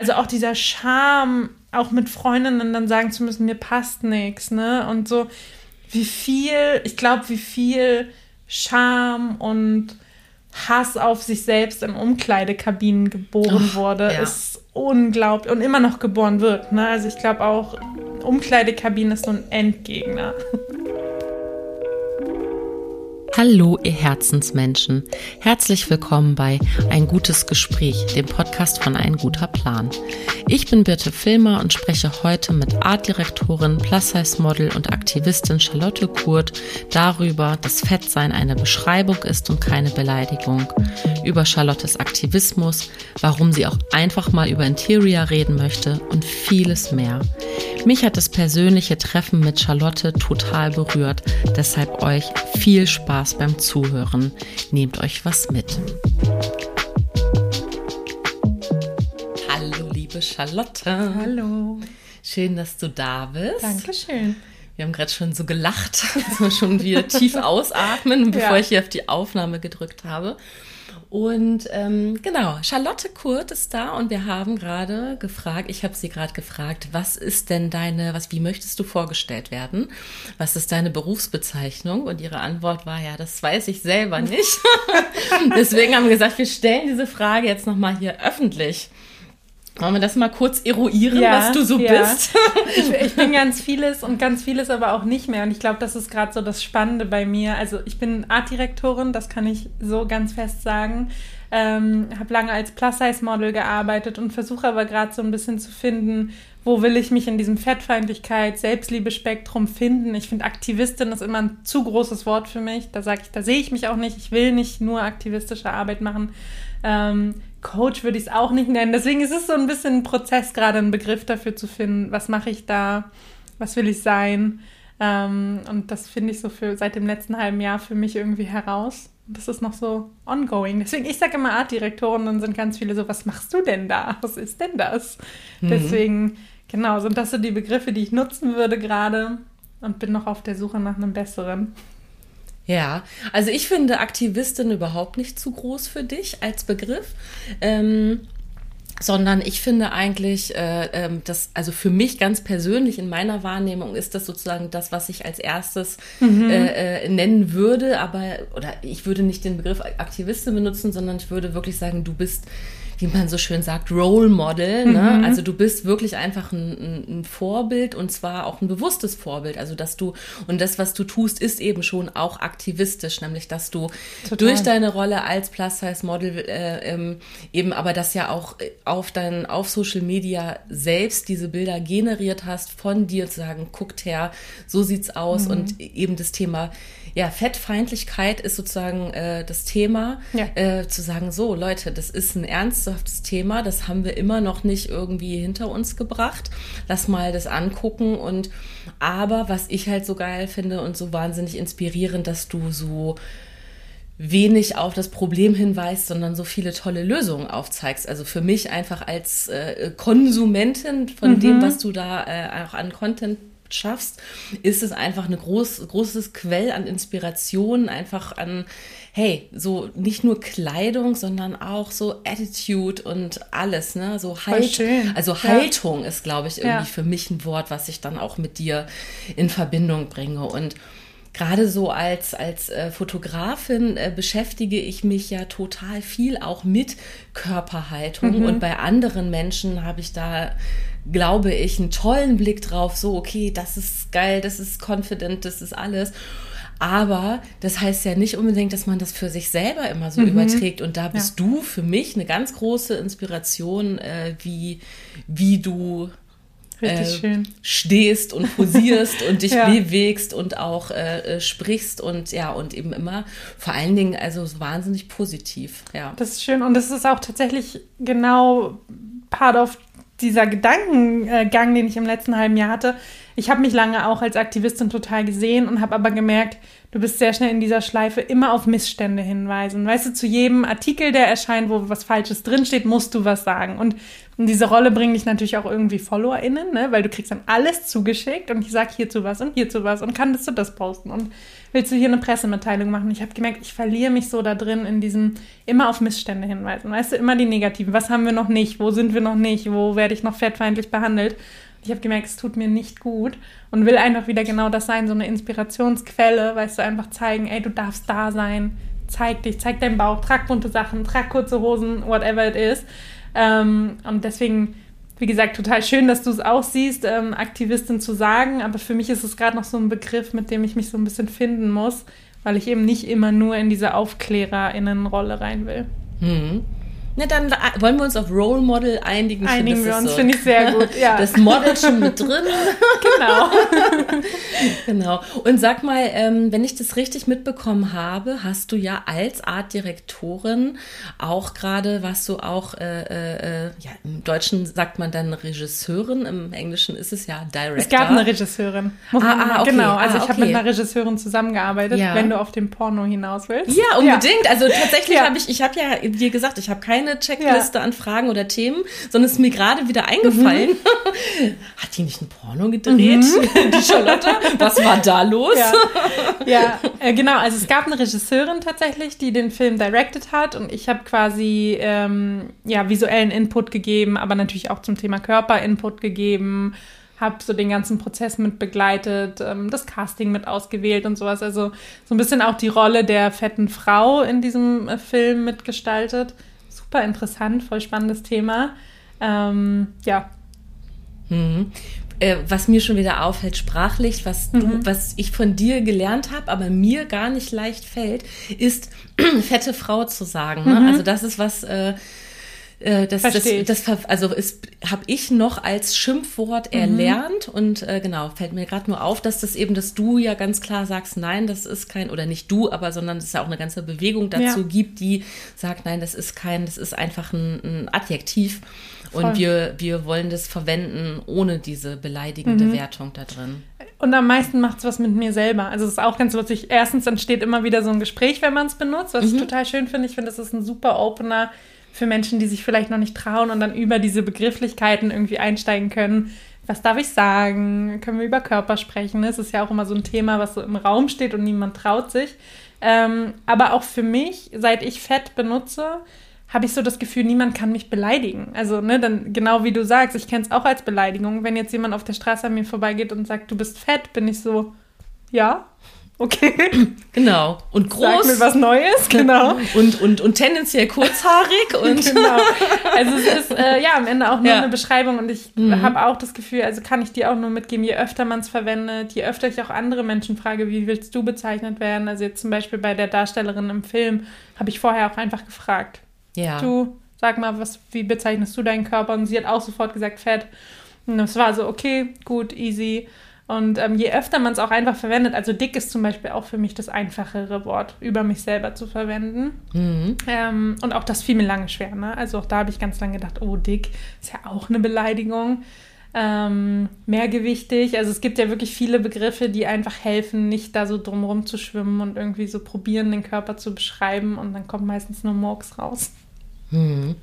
Also auch dieser Charme, auch mit Freundinnen dann sagen zu müssen, mir passt nichts, ne? Und so, wie viel, ich glaube, wie viel Scham und Hass auf sich selbst in Umkleidekabinen geboren oh, wurde, ja. ist unglaublich und immer noch geboren wird. Ne? Also ich glaube auch, Umkleidekabinen ist so ein Endgegner. Hallo, ihr Herzensmenschen. Herzlich willkommen bei Ein gutes Gespräch, dem Podcast von Ein guter Plan. Ich bin Birte Filmer und spreche heute mit Artdirektorin, Plus-Size-Model und Aktivistin Charlotte Kurt darüber, dass Fettsein eine Beschreibung ist und keine Beleidigung, über Charlottes Aktivismus, warum sie auch einfach mal über Interior reden möchte und vieles mehr. Mich hat das persönliche Treffen mit Charlotte total berührt, deshalb euch viel Spaß beim Zuhören. Nehmt euch was mit. Hallo, liebe Charlotte. Hallo. Schön, dass du da bist. Dankeschön. Wir haben gerade schon so gelacht, dass wir schon wieder tief ausatmen, bevor ja. ich hier auf die Aufnahme gedrückt habe. Und ähm, genau, Charlotte Kurt ist da und wir haben gerade gefragt, ich habe sie gerade gefragt, was ist denn deine, was, wie möchtest du vorgestellt werden? Was ist deine Berufsbezeichnung? Und ihre Antwort war ja, das weiß ich selber nicht. Deswegen haben wir gesagt, wir stellen diese Frage jetzt nochmal hier öffentlich. Wollen wir das mal kurz eruieren, ja, was du so ja. bist? ich, ich, bin ganz vieles und ganz vieles aber auch nicht mehr. Und ich glaube, das ist gerade so das Spannende bei mir. Also ich bin Artdirektorin, das kann ich so ganz fest sagen. Ähm, habe lange als Plus-Size-Model gearbeitet und versuche aber gerade so ein bisschen zu finden, wo will ich mich in diesem Fettfeindlichkeit, Selbstliebe-Spektrum finden. Ich finde, Aktivistin ist immer ein zu großes Wort für mich. Da sage ich, da sehe ich mich auch nicht. Ich will nicht nur aktivistische Arbeit machen. Ähm, Coach würde ich es auch nicht nennen. Deswegen ist es so ein bisschen ein Prozess, gerade einen Begriff dafür zu finden, was mache ich da, was will ich sein. Ähm, und das finde ich so für seit dem letzten halben Jahr für mich irgendwie heraus. Das ist noch so ongoing. Deswegen, ich sage immer Artdirektoren, dann sind ganz viele so, was machst du denn da? Was ist denn das? Mhm. Deswegen, genau, sind das so die Begriffe, die ich nutzen würde gerade und bin noch auf der Suche nach einem besseren. Ja, also ich finde Aktivistin überhaupt nicht zu groß für dich als Begriff. Ähm, sondern ich finde eigentlich, äh, äh, das, also für mich ganz persönlich in meiner Wahrnehmung ist das sozusagen das, was ich als erstes mhm. äh, äh, nennen würde, aber, oder ich würde nicht den Begriff Aktivistin benutzen, sondern ich würde wirklich sagen, du bist wie man so schön sagt, Role Model. Ne? Mhm. Also du bist wirklich einfach ein, ein, Vorbild und zwar auch ein bewusstes Vorbild. Also dass du, und das, was du tust, ist eben schon auch aktivistisch, nämlich dass du Total. durch deine Rolle als Plus-Size-Model äh, ähm, eben aber das ja auch auf dein, auf Social Media selbst diese Bilder generiert hast, von dir zu sagen, guckt her, so sieht's aus mhm. und eben das Thema ja, Fettfeindlichkeit ist sozusagen äh, das Thema, ja. äh, zu sagen, so Leute, das ist ein ernsthaftes Thema, das haben wir immer noch nicht irgendwie hinter uns gebracht. Lass mal das angucken und aber was ich halt so geil finde und so wahnsinnig inspirierend, dass du so wenig auf das Problem hinweist, sondern so viele tolle Lösungen aufzeigst. Also für mich einfach als äh, Konsumentin von mhm. dem, was du da äh, auch an Content schaffst, ist es einfach ein groß, großes Quell an Inspiration, einfach an, hey, so nicht nur Kleidung, sondern auch so Attitude und alles, ne? So Halt, also Haltung ja. ist, glaube ich, irgendwie ja. für mich ein Wort, was ich dann auch mit dir in Verbindung bringe. Und gerade so als, als äh, Fotografin äh, beschäftige ich mich ja total viel auch mit Körperhaltung. Mhm. Und bei anderen Menschen habe ich da glaube ich, einen tollen Blick drauf, so, okay, das ist geil, das ist confident, das ist alles. Aber das heißt ja nicht unbedingt, dass man das für sich selber immer so mhm. überträgt. Und da bist ja. du für mich eine ganz große Inspiration, äh, wie, wie du äh, stehst und posierst und dich ja. bewegst und auch äh, äh, sprichst und ja, und eben immer vor allen Dingen also wahnsinnig positiv. Ja. Das ist schön. Und das ist auch tatsächlich genau part of dieser Gedankengang, den ich im letzten halben Jahr hatte, ich habe mich lange auch als Aktivistin total gesehen und habe aber gemerkt, du bist sehr schnell in dieser Schleife immer auf Missstände hinweisen. Weißt du, zu jedem Artikel, der erscheint, wo was Falsches drinsteht, musst du was sagen. Und in diese Rolle bringen dich natürlich auch irgendwie FollowerInnen, ne? weil du kriegst dann alles zugeschickt und ich sag hierzu was und hierzu was und kannst du das posten und willst du hier eine Pressemitteilung machen? Ich habe gemerkt, ich verliere mich so da drin in diesem immer auf Missstände hinweisen. Weißt du, immer die negativen. Was haben wir noch nicht? Wo sind wir noch nicht? Wo werde ich noch fettfeindlich behandelt? Ich habe gemerkt, es tut mir nicht gut und will einfach wieder genau das sein, so eine Inspirationsquelle, weißt du, einfach zeigen, ey, du darfst da sein, zeig dich, zeig deinen Bauch, trag bunte Sachen, trag kurze Hosen, whatever it is. Ähm, und deswegen, wie gesagt, total schön, dass du es auch siehst, ähm, Aktivistin zu sagen, aber für mich ist es gerade noch so ein Begriff, mit dem ich mich so ein bisschen finden muss, weil ich eben nicht immer nur in diese AufklärerInnen-Rolle rein will. Mhm. Na, dann wollen wir uns auf Role Model einigen. Einigen wir uns, so finde ich sehr gut. Ja. Das Model schon mit drin. genau. genau. Und sag mal, ähm, wenn ich das richtig mitbekommen habe, hast du ja als Artdirektorin auch gerade, was du auch, äh, äh, ja, im Deutschen sagt man dann Regisseurin, im Englischen ist es ja Director. Es gab eine Regisseurin. Ah, ah, okay. Genau, also ah, ich habe mit einer Regisseurin zusammengearbeitet, ja. wenn du auf den Porno hinaus willst. Ja, unbedingt. Ja. Also tatsächlich habe ich, ich habe ja dir gesagt, ich habe keine keine Checkliste ja. an Fragen oder Themen, sondern es ist mir gerade wieder eingefallen. Mhm. Hat die nicht ein Porno gedreht, mhm. die Charlotte? Was war da los? Ja, ja äh, genau. Also es gab eine Regisseurin tatsächlich, die den Film directed hat und ich habe quasi ähm, ja, visuellen Input gegeben, aber natürlich auch zum Thema Körper Input gegeben habe so den ganzen Prozess mit begleitet, ähm, das Casting mit ausgewählt und sowas. Also so ein bisschen auch die Rolle der fetten Frau in diesem äh, Film mitgestaltet super interessant, voll spannendes Thema. Ähm, ja. Mhm. Äh, was mir schon wieder auffällt, sprachlich, was, du, mhm. was ich von dir gelernt habe, aber mir gar nicht leicht fällt, ist fette Frau zu sagen. Ne? Mhm. Also das ist was, äh, äh, das, das, das, also habe ich noch als Schimpfwort mhm. erlernt und äh, genau, fällt mir gerade nur auf, dass das eben, dass du ja ganz klar sagst, nein, das ist kein, oder nicht du, aber sondern es ja auch eine ganze Bewegung dazu ja. gibt, die sagt, nein, das ist kein, das ist einfach ein, ein Adjektiv. Voll. Und wir, wir wollen das verwenden ohne diese beleidigende mhm. Wertung da drin. Und am meisten macht es was mit mir selber. Also es ist auch ganz lustig. Erstens entsteht immer wieder so ein Gespräch, wenn man es benutzt, was mhm. ich total schön finde. Ich finde, das ist ein super Opener für Menschen, die sich vielleicht noch nicht trauen und dann über diese Begrifflichkeiten irgendwie einsteigen können. Was darf ich sagen? Können wir über Körper sprechen? Es ist ja auch immer so ein Thema, was so im Raum steht und niemand traut sich. Ähm, aber auch für mich, seit ich Fett benutze, habe ich so das Gefühl, niemand kann mich beleidigen. Also, ne, dann genau wie du sagst, ich kenne es auch als Beleidigung. Wenn jetzt jemand auf der Straße an mir vorbeigeht und sagt, du bist fett, bin ich so, ja, Okay. Genau. Und groß. Sag mir was Neues, genau. Und, und, und tendenziell kurzhaarig. Und genau. Also es ist äh, ja am Ende auch nur ja. eine Beschreibung und ich mhm. habe auch das Gefühl, also kann ich dir auch nur mitgeben, je öfter man es verwendet, je öfter ich auch andere Menschen frage, wie willst du bezeichnet werden? Also jetzt zum Beispiel bei der Darstellerin im Film habe ich vorher auch einfach gefragt. Ja. Du, sag mal, was, wie bezeichnest du deinen Körper? Und sie hat auch sofort gesagt, fett. Und es war so, okay, gut, easy. Und ähm, je öfter man es auch einfach verwendet, also dick ist zum Beispiel auch für mich das einfachere Wort, über mich selber zu verwenden. Mhm. Ähm, und auch das fiel mir lange schwer. Ne? Also auch da habe ich ganz lange gedacht, oh, dick ist ja auch eine Beleidigung. Ähm, mehrgewichtig. Also es gibt ja wirklich viele Begriffe, die einfach helfen, nicht da so drumherum zu schwimmen und irgendwie so probieren, den Körper zu beschreiben und dann kommt meistens nur Murks raus. Mhm.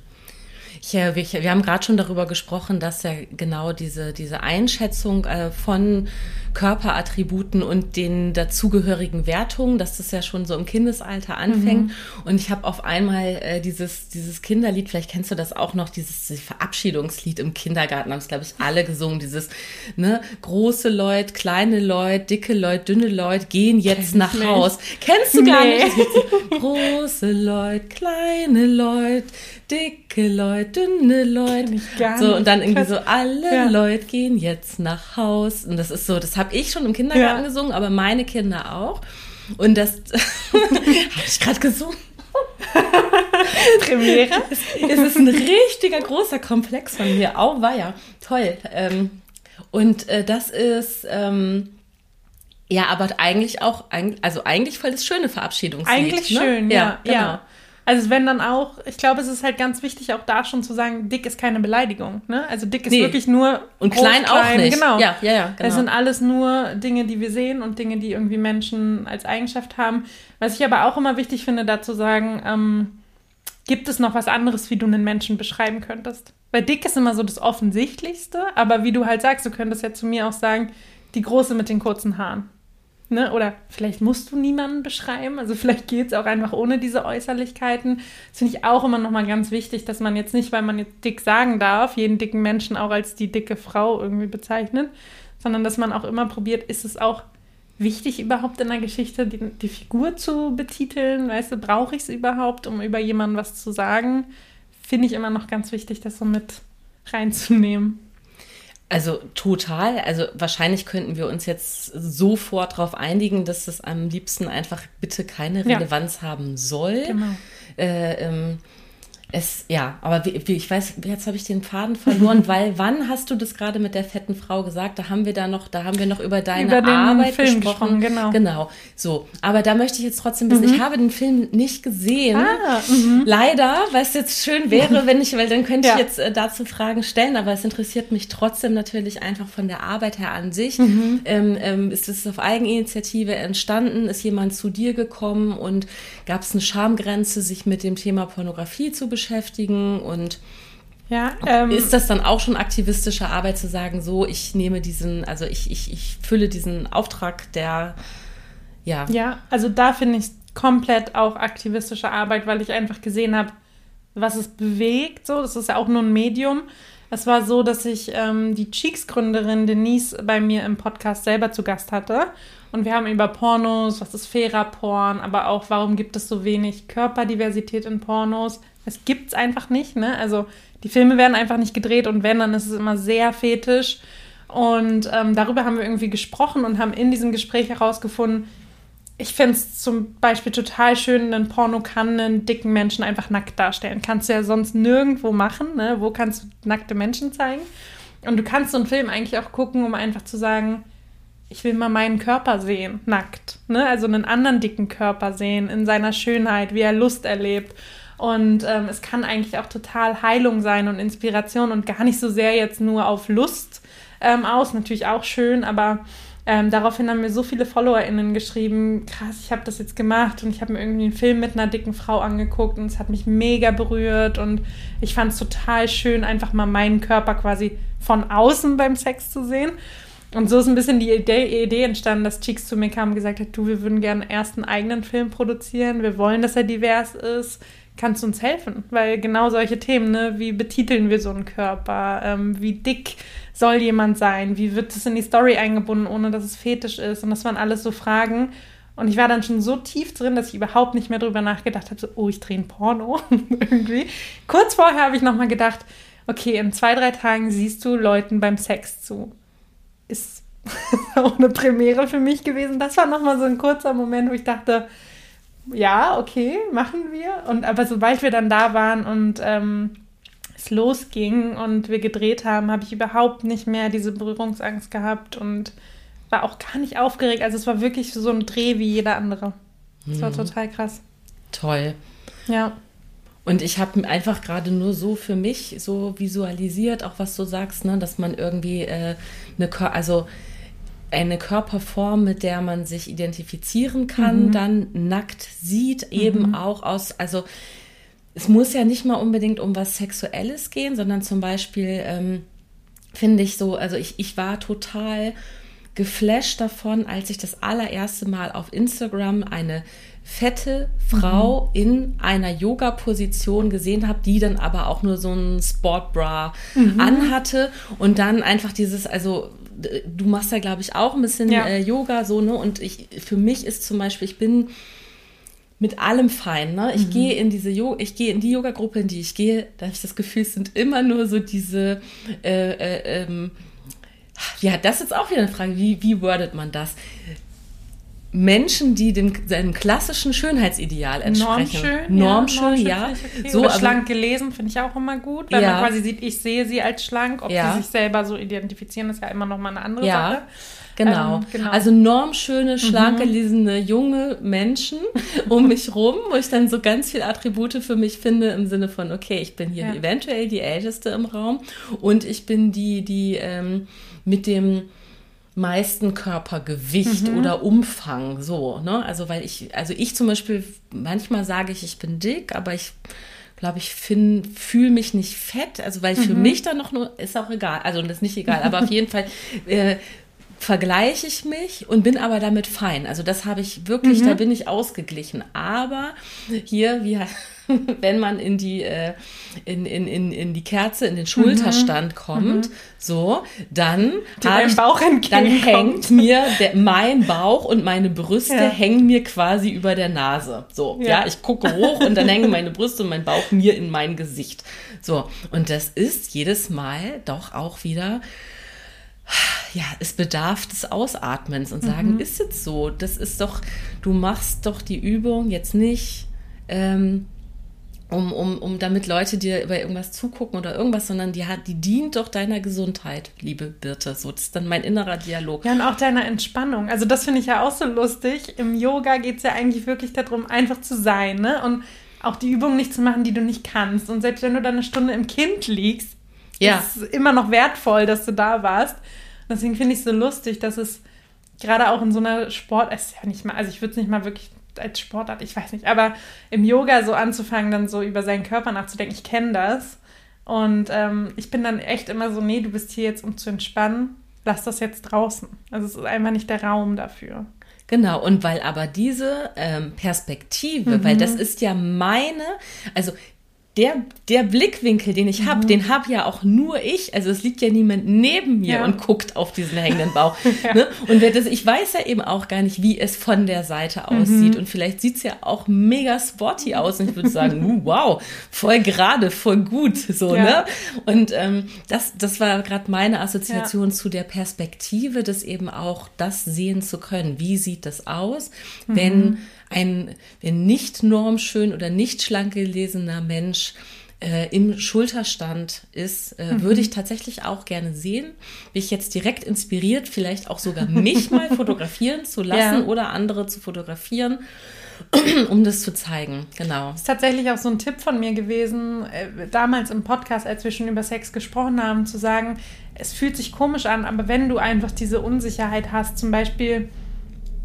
Ich, wir, wir haben gerade schon darüber gesprochen, dass ja genau diese, diese Einschätzung äh, von Körperattributen und den dazugehörigen Wertungen, dass das ja schon so im Kindesalter anfängt. Mhm. Und ich habe auf einmal äh, dieses, dieses Kinderlied, vielleicht kennst du das auch noch, dieses Verabschiedungslied im Kindergarten, haben es, glaube ich, alle gesungen, dieses ne, große Leute, kleine Leute, dicke Leute, dünne Leute gehen jetzt Kenn nach Haus. Kennst du gar nee. nicht? große Leute, kleine Leute, dicke Leute, dünne Leute. So, und dann irgendwie so, alle ja. Leute gehen jetzt nach Haus. Und das ist so, das habe ich schon im Kindergarten ja. gesungen, aber meine Kinder auch. Und das habe ich gerade gesungen. Premiere. es ist ein richtiger großer Komplex von mir. Au, war ja toll. Ähm, und äh, das ist ähm, ja, aber eigentlich auch, also eigentlich voll das schöne Verabschiedungslied. Eigentlich ne? schön, ja, ja. Genau. Also wenn dann auch, ich glaube, es ist halt ganz wichtig, auch da schon zu sagen, dick ist keine Beleidigung. Ne? Also dick ist Nee. wirklich nur Und groß, klein auch nicht. Genau. Ja, ja, ja, genau. Es sind alles nur Dinge, die wir sehen und Dinge, die irgendwie Menschen als Eigenschaft haben. Was ich aber auch immer wichtig finde, dazu sagen, ähm, gibt es noch was anderes, wie du einen Menschen beschreiben könntest? Weil dick ist immer so das Offensichtlichste, aber wie du halt sagst, du könntest ja zu mir auch sagen, die Große mit den kurzen Haaren. Ne? Oder vielleicht musst du niemanden beschreiben. Also vielleicht geht es auch einfach ohne diese Äußerlichkeiten. Das finde ich auch immer nochmal ganz wichtig, dass man jetzt nicht, weil man jetzt dick sagen darf, jeden dicken Menschen auch als die dicke Frau irgendwie bezeichnet, sondern dass man auch immer probiert, ist es auch wichtig überhaupt in der Geschichte, die, die Figur zu betiteln? Weißt du, brauche ich es überhaupt, um über jemanden was zu sagen? Finde ich immer noch ganz wichtig, das so mit reinzunehmen. Also total. Also wahrscheinlich könnten wir uns jetzt sofort darauf einigen, dass das am liebsten einfach bitte keine Ja. Relevanz haben soll. Genau. Äh, ähm, es, ja, aber wie, wie, ich weiß, jetzt habe ich den Faden verloren, weil wann hast du das gerade mit der fetten Frau gesagt? Da haben wir da noch, da haben wir noch über deine Über den Arbeit Film gesprochen. gesprochen, genau. Genau. So, aber da möchte ich jetzt trotzdem wissen, ich habe den Film nicht gesehen. Ah, Leider, weil es jetzt schön wäre, wenn ich, weil dann könnte Ja. ich jetzt äh, dazu Fragen stellen, aber es interessiert mich trotzdem natürlich einfach von der Arbeit her an sich. Mhm. Ähm, ähm, ist es auf Eigeninitiative entstanden? Ist jemand zu dir gekommen und gab es eine Schamgrenze, sich mit dem Thema Pornografie zu beschäftigen? Und Ja, ähm, ist das dann auch schon aktivistische Arbeit zu sagen, so, ich nehme diesen, also ich, ich, ich fülle diesen Auftrag der, ja, Ja, also da finde ich komplett auch aktivistische Arbeit, weil ich einfach gesehen habe, was es bewegt. So, das ist ja auch nur ein Medium. Es war so, dass ich ähm, die Cheeks-Gründerin Denise bei mir im Podcast selber zu Gast hatte. Und wir haben über Pornos, was ist fairer Porn, aber auch, warum gibt es so wenig Körperdiversität in Pornos. Es gibt es einfach nicht, ne? Also die Filme werden einfach nicht gedreht und wenn, dann ist es immer sehr fetisch. Und ähm, darüber haben wir irgendwie gesprochen und haben in diesem Gespräch herausgefunden, ich finde es zum Beispiel total schön, ein Porno kann einen dicken Menschen einfach nackt darstellen. Kannst du ja sonst nirgendwo machen, ne? Wo kannst du nackte Menschen zeigen? Und du kannst so einen Film eigentlich auch gucken, um einfach zu sagen, ich will mal meinen Körper sehen, nackt. Ne? Also einen anderen dicken Körper sehen, in seiner Schönheit, wie er Lust erlebt. Und ähm, es kann eigentlich auch total Heilung sein und Inspiration und gar nicht so sehr jetzt nur auf Lust ähm, aus. Natürlich auch schön, aber ähm, daraufhin haben mir so viele FollowerInnen geschrieben, krass, ich habe das jetzt gemacht und ich habe mir irgendwie einen Film mit einer dicken Frau angeguckt und es hat mich mega berührt und ich fand es total schön, einfach mal meinen Körper quasi von außen beim Sex zu sehen. Und so ist ein bisschen die Idee, Idee entstanden, dass Cheeks zu mir kam und gesagt hat, du, wir würden gerne erst einen eigenen Film produzieren, wir wollen, dass er divers ist, kannst du uns helfen? Weil genau solche Themen, ne, wie betiteln wir so einen Körper, ähm, wie dick soll jemand sein, wie wird es in die Story eingebunden, ohne dass es fetisch ist und das waren alles so Fragen. Und ich war dann schon so tief drin, dass ich überhaupt nicht mehr drüber nachgedacht habe, so, oh, ich drehe ein Porno irgendwie. Kurz vorher habe ich nochmal gedacht, okay, in zwei, drei Tagen siehst du Leuten beim Sex zu ist auch eine Premiere für mich gewesen. Das war nochmal so ein kurzer Moment, wo ich dachte, ja, okay, machen wir. Und aber sobald wir dann da waren und ähm, es losging und wir gedreht haben, habe ich überhaupt nicht mehr diese Berührungsangst gehabt und war auch gar nicht aufgeregt. Also es war wirklich so ein Dreh wie jeder andere. Das war total krass. toll. Ja. Und ich habe einfach gerade nur so für mich so visualisiert, auch was du sagst, ne, dass man irgendwie äh, eine, also eine Körperform, mit der man sich identifizieren kann, dann nackt sieht, eben auch aus, also es muss ja nicht mal unbedingt um was Sexuelles gehen, sondern zum Beispiel ähm, finde ich so, also ich, ich war total geflasht davon, als ich das allererste Mal auf Instagram eine fette Frau in einer Yoga-Position gesehen habe, die dann aber auch nur so ein Sportbra anhatte und dann einfach dieses, also du machst ja glaube ich auch ein bisschen Ja. äh, Yoga so ne und ich für mich ist zum Beispiel ich bin mit allem fein. Ne? Ich gehe in diese Yo ich gehe in die Yoga-Gruppe, in die ich gehe, da habe ich das Gefühl, es sind immer nur so diese äh, äh, ähm, ja, das ist jetzt auch wieder eine Frage, wie, wie wordet man das? Menschen, die dem seinem klassischen Schönheitsideal entsprechen. Normschön, Normschön, ja. ja. normschön ich okay. So, Oder aber- schlank gelesen finde ich auch immer gut, weil Ja. man quasi sieht, ich sehe sie als schlank. Ob Ja. sie sich selber so identifizieren, ist ja immer noch mal eine andere Ja, Sache. Genau. Ähm, genau. Mhm. Also normschöne, schlank gelesene junge Menschen um mich rum, wo ich dann so ganz viel Attribute für mich finde im Sinne von, okay, ich bin hier Ja. eventuell die Älteste im Raum und ich bin die, die ähm, mit dem meisten Körpergewicht Mhm. oder Umfang, so, ne? Also weil ich, also ich zum Beispiel, manchmal sage ich, ich bin dick, aber ich glaube ich, fühle mich nicht fett, also weil für Mhm. mich dann noch nur, ist auch egal, also das ist nicht egal, aber auf jeden Fall äh, vergleiche ich mich und bin aber damit fein. Also das habe ich wirklich, Mhm. da bin ich ausgeglichen. Aber hier, wie, wenn man in die, äh, in, in, in, in die Kerze, in den Schulterstand kommt, so, dann, ich- Bauch dann hängt mir der, mein Bauch und meine Brüste Ja. hängen mir quasi über der Nase. So, ja. Ja. ich gucke hoch und dann hängen meine Brüste und mein Bauch mir in mein Gesicht. So, und das ist jedes Mal doch auch wieder ja, es bedarf des Ausatmens und sagen, Mhm. ist jetzt so, das ist doch, du machst doch die Übung jetzt nicht, ähm, um, um, um damit Leute dir über irgendwas zugucken oder irgendwas, sondern die hat, die dient doch deiner Gesundheit, liebe Birte. So, das ist dann mein innerer Dialog. Ja, und auch deiner Entspannung. Also das finde ich ja auch so lustig. Im Yoga geht es ja eigentlich wirklich darum, einfach zu sein, ne? Und auch die Übungen nicht zu machen, die du nicht kannst. Und selbst wenn du dann eine Stunde im Kind liegst, Ja. ist es immer noch wertvoll, dass du da warst. Und deswegen finde ich es so lustig, dass es gerade auch in so einer Sport, es ist ja nicht mal, also ich würde es nicht mal wirklich als Sportart, ich weiß nicht, aber im Yoga so anzufangen, dann so über seinen Körper nachzudenken, ich kenne das. Und ähm, ich bin dann echt immer so, nee, du bist hier jetzt, um zu entspannen, lass das jetzt draußen. Also es ist einfach nicht der Raum dafür. Genau, und weil aber diese ähm, Perspektive, weil das ist ja meine, also der, der Blickwinkel, den ich habe, den habe ja auch nur ich. Also es liegt ja niemand neben mir Ja. und guckt auf diesen hängenden Bauch. ne? Und wer das, ich weiß ja eben auch gar nicht, wie es von der Seite aussieht. Und vielleicht sieht es ja auch mega sporty aus. Und ich würde sagen, uh, wow, voll gerade, voll gut. So, Ja. ne? Und ähm, das, das war gerade meine Assoziation zu der Perspektive, das eben auch das sehen zu können. Wie sieht das aus, wenn ein nicht normschön oder nicht schlank gelesener Mensch äh, im Schulterstand ist, äh, würde ich tatsächlich auch gerne sehen. Bin ich jetzt direkt inspiriert, vielleicht auch sogar mich mal fotografieren zu lassen Ja. oder andere zu fotografieren, um das zu zeigen. Genau. ist tatsächlich auch so ein Tipp von mir gewesen, äh, damals im Podcast, als wir schon über Sex gesprochen haben, zu sagen, es fühlt sich komisch an, aber wenn du einfach diese Unsicherheit hast, zum Beispiel,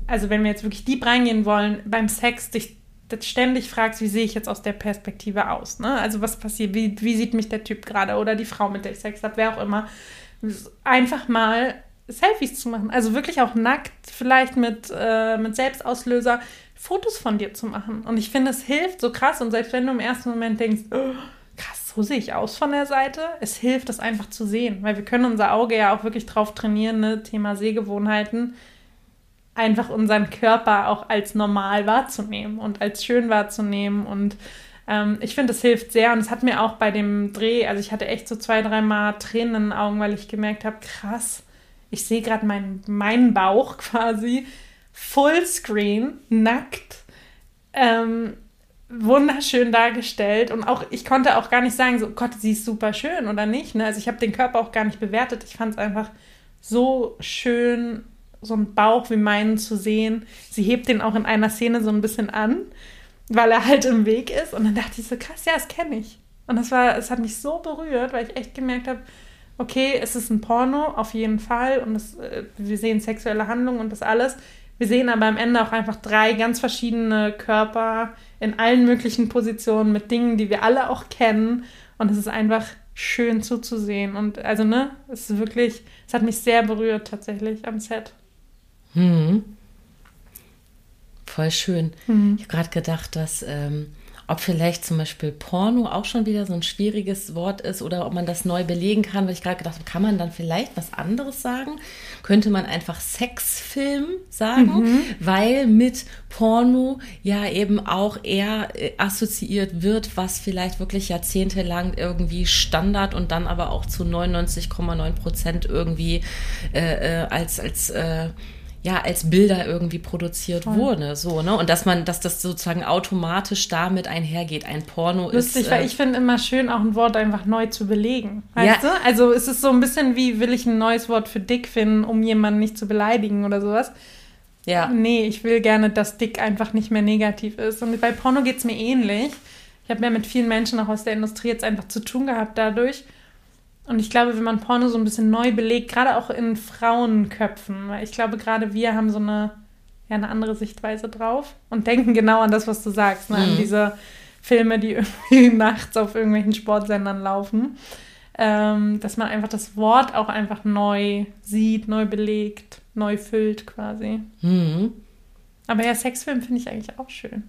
also wenn wir jetzt wirklich deep reingehen wollen, beim Sex dich ständig fragst, wie sehe ich jetzt aus der Perspektive aus, ne? Also was passiert, wie, wie sieht mich der Typ gerade oder die Frau, mit der ich Sex habe, wer auch immer, einfach mal Selfies zu machen, also wirklich auch nackt, vielleicht mit, äh, mit Selbstauslöser, Fotos von dir zu machen. Und ich finde, es hilft so krass. Und selbst wenn du im ersten Moment denkst, oh, krass, so sehe ich aus von der Seite, es hilft, das einfach zu sehen. Weil wir können unser Auge ja auch wirklich drauf trainieren, ne? Thema Sehgewohnheiten, einfach unseren Körper auch als normal wahrzunehmen und als schön wahrzunehmen. Und ähm, ich finde, es hilft sehr. Und es hat mir auch bei dem Dreh, also ich hatte echt so zwei, dreimal Tränen in den Augen, weil ich gemerkt habe, krass, ich sehe gerade meinen, meinen Bauch quasi Fullscreen, nackt, ähm, wunderschön dargestellt. Und auch, ich konnte auch gar nicht sagen, so Gott, sie ist super schön oder nicht. Ne? Also ich habe den Körper auch gar nicht bewertet. Ich fand es einfach so schön, so einen Bauch wie meinen zu sehen. Sie hebt den auch in einer Szene so ein bisschen an, weil er halt im Weg ist. Und dann dachte ich so, krass, ja, das kenne ich. Und das war, es hat mich so berührt, weil ich echt gemerkt habe, okay, es ist ein Porno, auf jeden Fall. Und es, äh, wir sehen sexuelle Handlungen und das alles. Wir sehen aber am Ende auch einfach drei ganz verschiedene Körper in allen möglichen Positionen mit Dingen, die wir alle auch kennen. Und es ist einfach schön zuzusehen. Und also, ne, es ist wirklich, es hat mich sehr berührt tatsächlich am Set. Hm. Voll schön. Mhm. Ich habe gerade gedacht, dass ähm, ob vielleicht zum Beispiel Porno auch schon wieder so ein schwieriges Wort ist oder ob man das neu belegen kann, weil ich gerade gedacht habe, kann man dann vielleicht was anderes sagen? Könnte man einfach Sexfilm sagen, weil mit Porno ja eben auch eher äh, assoziiert wird, was vielleicht wirklich jahrzehntelang irgendwie Standard und dann aber auch zu 99,9 Prozent irgendwie äh, äh, als, als äh, ja als Bilder irgendwie produziert Voll. wurde, so ne und dass man, dass das sozusagen automatisch damit einhergeht. Ein Porno Lustig, ist. Lustig, weil äh, ich finde immer schön, auch ein Wort einfach neu zu belegen. Weißt ja. du? Also es ist so ein bisschen wie, will ich ein neues Wort für dick finden, um jemanden nicht zu beleidigen oder sowas. Ja. Nee, ich will gerne, dass dick einfach nicht mehr negativ ist. Und bei Porno geht es mir ähnlich. Ich habe ja mit vielen Menschen auch aus der Industrie jetzt einfach zu tun gehabt dadurch. Und ich glaube, wenn man Porno so ein bisschen neu belegt, gerade auch in Frauenköpfen, weil ich glaube, gerade wir haben so eine, ja, eine andere Sichtweise drauf und denken genau an das, was du sagst, ne? Mhm. an diese Filme, die irgendwie nachts auf irgendwelchen Sportsendern laufen. Ähm, dass man einfach das Wort auch einfach neu sieht, neu belegt, neu füllt quasi. Mhm. Aber ja, Sexfilm finde ich eigentlich auch schön.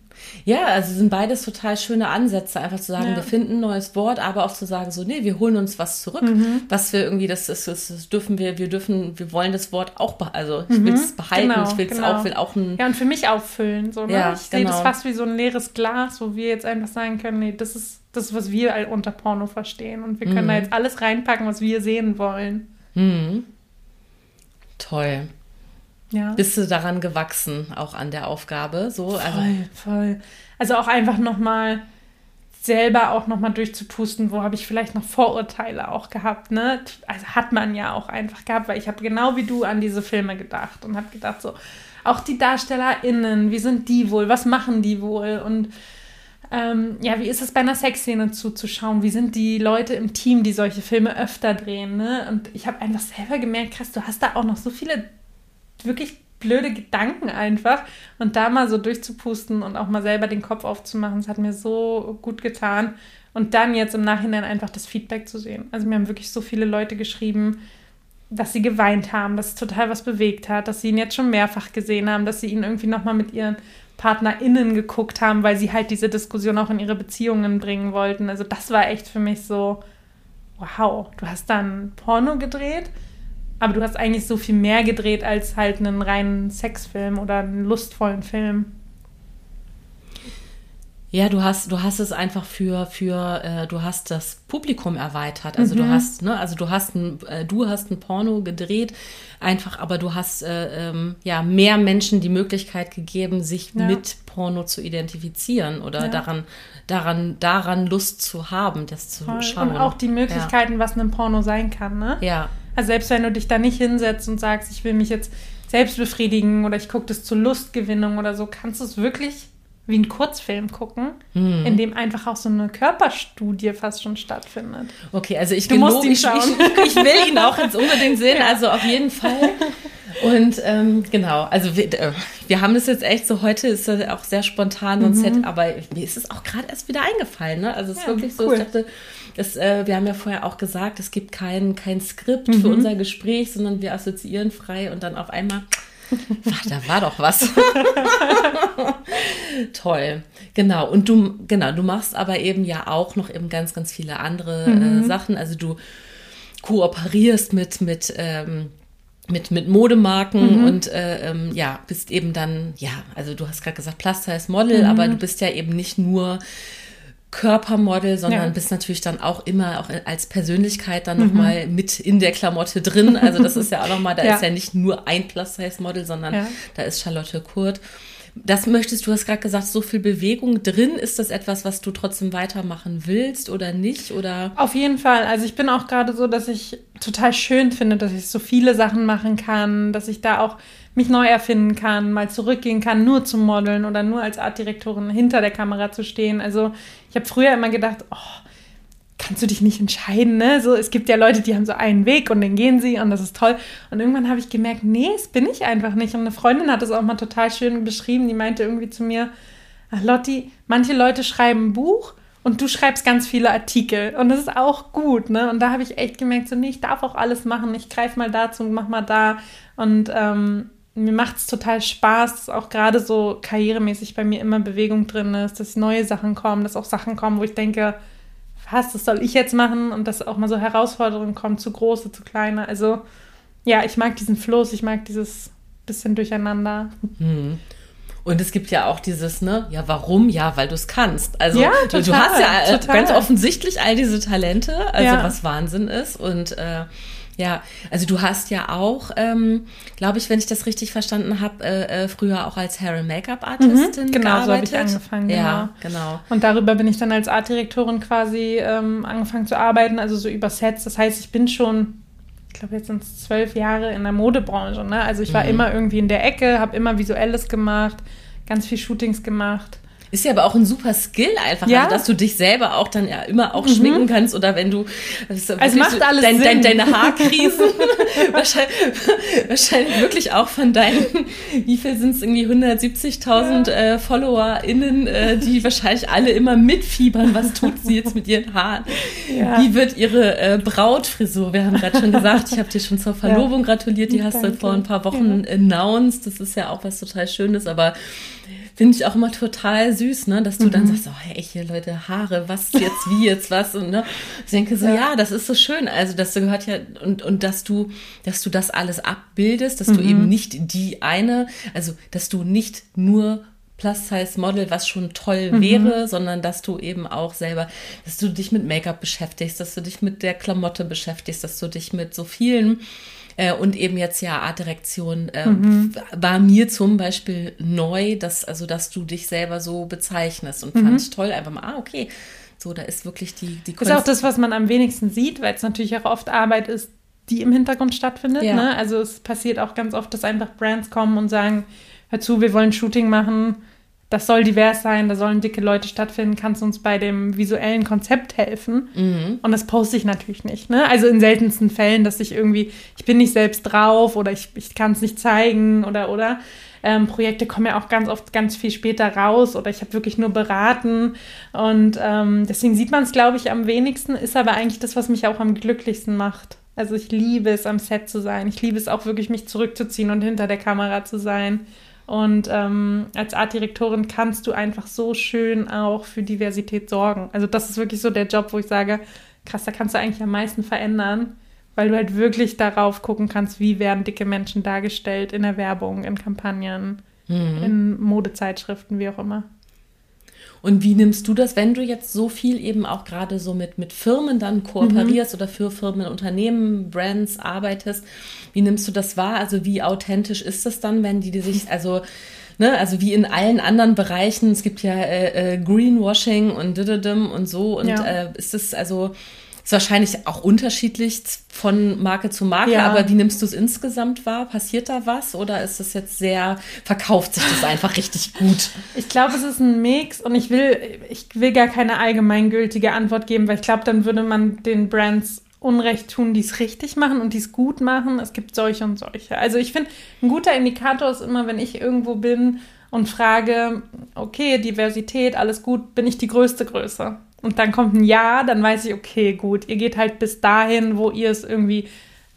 Ja, also sind beides total schöne Ansätze, einfach zu sagen, ja. wir finden ein neues Wort, aber auch zu sagen, so, nee, wir holen uns was zurück, mhm. was wir irgendwie, das, ist, das, das, dürfen wir, wir dürfen, wir wollen das Wort auch, also ich mhm. will es behalten, genau, ich will es genau. auch, will auch ein... Ja, und für mich auffüllen, so, ne? Ja, ich genau. sehe das fast wie so ein leeres Glas, wo wir jetzt einfach sagen können, nee, das ist das, was wir unter Porno verstehen und wir können mhm. da jetzt alles reinpacken, was wir sehen wollen. Mhm. Toll. Ja. Bist du daran gewachsen, auch an der Aufgabe? So, voll, also. voll. Also auch einfach nochmal selber auch nochmal durchzupusten, wo habe ich vielleicht noch Vorurteile auch gehabt, ne? Also hat man ja auch einfach gehabt, weil ich habe genau wie du an diese Filme gedacht und habe gedacht so, auch die DarstellerInnen, wie sind die wohl, was machen die wohl und ähm, ja, wie ist es bei einer Sexszene zuzuschauen? Wie sind die Leute im Team, die solche Filme öfter drehen, ne? Und ich habe einfach selber gemerkt, krass, du hast da auch noch so viele wirklich blöde Gedanken einfach. Und da mal so durchzupusten und auch mal selber den Kopf aufzumachen, das hat mir so gut getan. Und dann jetzt im Nachhinein einfach das Feedback zu sehen. Also mir haben wirklich so viele Leute geschrieben, dass sie geweint haben, dass es total was bewegt hat, dass sie ihn jetzt schon mehrfach gesehen haben, dass sie ihn irgendwie nochmal mit ihren PartnerInnen geguckt haben, weil sie halt diese Diskussion auch in ihre Beziehungen bringen wollten. Also das war echt für mich so, wow, du hast dann Porno gedreht aber du hast eigentlich so viel mehr gedreht als halt einen reinen Sexfilm oder einen lustvollen Film. Ja, du hast, du hast es einfach für, für, äh, du hast das Publikum erweitert. Also mhm. du hast, ne, also du hast ein, äh, du hast ein Porno gedreht, einfach, aber du hast äh, ähm, ja mehr Menschen die Möglichkeit gegeben, sich ja. mit Porno zu identifizieren oder ja. daran, daran, daran Lust zu haben, das zu Voll. schauen. Und auch die Möglichkeiten, ja. was ein Porno sein kann, ne? Ja. Also selbst wenn du dich da nicht hinsetzt und sagst, ich will mich jetzt selbst befriedigen oder ich gucke das zur Lustgewinnung oder so, kannst du es wirklich wie einen Kurzfilm gucken, mhm. in dem einfach auch so eine Körperstudie fast schon stattfindet. Okay, also ich, ihn ich, ich, ich, will ihn auch jetzt unbedingt sehen, ja. also auf jeden Fall. Und ähm, genau, also wir, äh, wir, haben das jetzt echt so, heute ist das auch sehr spontan, mhm. Set, aber mir ist es auch gerade erst wieder eingefallen. Ne? Also es ist ja, wirklich so, cool. ich dachte, das, äh, wir haben ja vorher auch gesagt, es gibt kein, kein Skript mhm. für unser Gespräch, sondern wir assoziieren frei und dann auf einmal, ach, da war doch was. Toll. Genau. Und du, genau, du machst aber eben ja auch noch eben ganz, ganz viele andere äh, mhm. äh, Sachen. Also du kooperierst mit, mit, ähm, mit, mit Modemarken mhm. und äh, ähm, ja, bist eben dann, ja, also du hast gerade gesagt, Plus-Size Model, mhm. aber du bist ja eben nicht nur Körpermodel, sondern ja. bist natürlich dann auch immer auch als Persönlichkeit dann mhm. nochmal mit in der Klamotte drin. Also das ist ja auch nochmal, da ja. ist ja nicht nur ein Plus-Size-Model, sondern ja. da ist Charlotte Kurt. Das möchtest du, hast gerade gesagt, so viel Bewegung drin. Ist das etwas, was du trotzdem weitermachen willst oder nicht? Oder? Auf jeden Fall. Also ich bin auch gerade so, dass ich total schön finde, dass ich so viele Sachen machen kann, dass ich da auch mich neu erfinden kann, mal zurückgehen kann, nur zum Modeln oder nur als Artdirektorin hinter der Kamera zu stehen. Also ich habe früher immer gedacht, oh, kannst du dich nicht entscheiden, ne? So, es gibt ja Leute, die haben so einen Weg und den gehen sie und das ist toll. Und irgendwann habe ich gemerkt, nee, das bin ich einfach nicht. Und eine Freundin hat es auch mal total schön beschrieben, die meinte irgendwie zu mir, ach Lotti, manche Leute schreiben ein Buch und du schreibst ganz viele Artikel und das ist auch gut, ne? Und da habe ich echt gemerkt, so nee, ich darf auch alles machen, ich greife mal dazu und mach mal da und ähm, mir macht es total Spaß, dass auch gerade so karrieremäßig bei mir immer Bewegung drin ist, dass neue Sachen kommen, dass auch Sachen kommen, wo ich denke, was, das soll ich jetzt machen und dass auch mal so Herausforderungen kommen, zu große, zu kleine. Also ja, ich mag diesen Fluss, ich mag dieses bisschen Durcheinander. Mhm. Und es gibt ja auch dieses, ne, ja, warum? Ja, weil du es kannst. Also ja, total, du hast ja äh, total. ganz offensichtlich all diese Talente, also ja. was Wahnsinn ist. Und äh, Ja, also du hast ja auch, ähm, glaube ich, wenn ich das richtig verstanden habe, äh, äh, früher auch als Hair- und Make-up-Artistin Mhm, genau, so habe gearbeitet. ich angefangen. Ja, genau. genau. Und darüber bin ich dann als Artdirektorin quasi ähm, angefangen zu arbeiten, also so über Sets. Das heißt, ich bin schon, ich glaube, jetzt sind es zwölf Jahre in der Modebranche. Ne? Also ich war Mhm. immer irgendwie in der Ecke, habe immer Visuelles gemacht, ganz viel Shootings gemacht. Ist ja aber auch ein super Skill einfach, Ja. also, dass du dich selber auch dann ja immer auch schminken kannst oder wenn du Also macht alles dein, dein, Sinn. deine Haarkrisen wahrscheinlich, wahrscheinlich wirklich auch von deinen, wie viel sind es irgendwie 170.000 äh, FollowerInnen, äh, die wahrscheinlich alle immer mitfiebern, was tut sie jetzt mit ihren Haaren? Ja. Wie wird ihre äh, Brautfrisur? Wir haben gerade schon gesagt, ich habe dir schon zur Verlobung gratuliert, die hast du vor ein paar Wochen announced. Das ist ja auch was total Schönes, aber finde ich auch immer total süß, ne, dass du Mhm. dann sagst, oh, hey, hier Leute, Haare, was jetzt, wie jetzt, was und ne, ich denke so, ja. das ist so schön, also das gehört ja und und dass du, dass du das alles abbildest, dass du Mhm. eben nicht die eine, also dass du nicht nur Plus-Size-Model, was schon toll Mhm. wäre, sondern dass du eben auch selber, dass du dich mit Make-up beschäftigst, dass du dich mit der Klamotte beschäftigst, dass du dich mit so vielen äh, und eben jetzt ja Artdirektion äh, Mhm. war mir zum Beispiel neu, dass also dass du dich selber so bezeichnest und Mhm. fand ich toll einfach mal ah okay so da ist wirklich die die Ist auch das, was man am wenigsten sieht, weil es natürlich auch oft Arbeit ist, die im Hintergrund stattfindet. Ja. Ne? Also es passiert auch ganz oft, dass einfach Brands kommen und sagen, hör zu, wir wollen ein Shooting machen, das soll divers sein, da sollen dicke Leute stattfinden, kannst du uns bei dem visuellen Konzept helfen? Mhm. Und das poste ich natürlich nicht. Ne? Also in seltensten Fällen, dass ich irgendwie, ich bin nicht selbst drauf oder ich, ich kann es nicht zeigen oder oder. Ähm, Projekte kommen ja auch ganz oft ganz viel später raus oder ich habe wirklich nur beraten und ähm, deswegen sieht man es, glaube ich, am wenigsten, ist aber eigentlich das, was mich auch am glücklichsten macht. Also ich liebe es, am Set zu sein. Ich liebe es auch wirklich, mich zurückzuziehen und hinter der Kamera zu sein. Und ähm, als Artdirektorin kannst du einfach so schön auch für Diversität sorgen. Also das ist wirklich so der Job, wo ich sage, krass, da kannst du eigentlich am meisten verändern, weil du halt wirklich darauf gucken kannst, wie werden dicke Menschen dargestellt in der Werbung, in Kampagnen, in Modezeitschriften, wie auch immer. Und wie nimmst du das, wenn du jetzt so viel eben auch gerade so mit, mit Firmen dann kooperierst oder für Firmen, Unternehmen, Brands arbeitest? Wie nimmst du das wahr? Also wie authentisch ist das dann, wenn die, die sich, also, ne, also wie in allen anderen Bereichen, es gibt ja äh, äh, Greenwashing und dididim und so und Ja. äh, ist das also, ist wahrscheinlich auch unterschiedlich von Marke zu Marke, Ja. aber wie nimmst du es insgesamt wahr? Passiert da was oder ist das jetzt sehr, verkauft sich das einfach richtig gut? Ich glaube, es ist ein Mix und ich will, ich will gar keine allgemeingültige Antwort geben, weil ich glaube, dann würde man den Brands Unrecht tun, die es richtig machen und die es gut machen. Es gibt solche und solche. Also ich finde, ein guter Indikator ist immer, wenn ich irgendwo bin und frage, okay, Diversität, alles gut, bin ich die größte Größe? Und dann kommt ein Ja, dann weiß ich, okay, gut, ihr geht halt bis dahin, wo ihr es irgendwie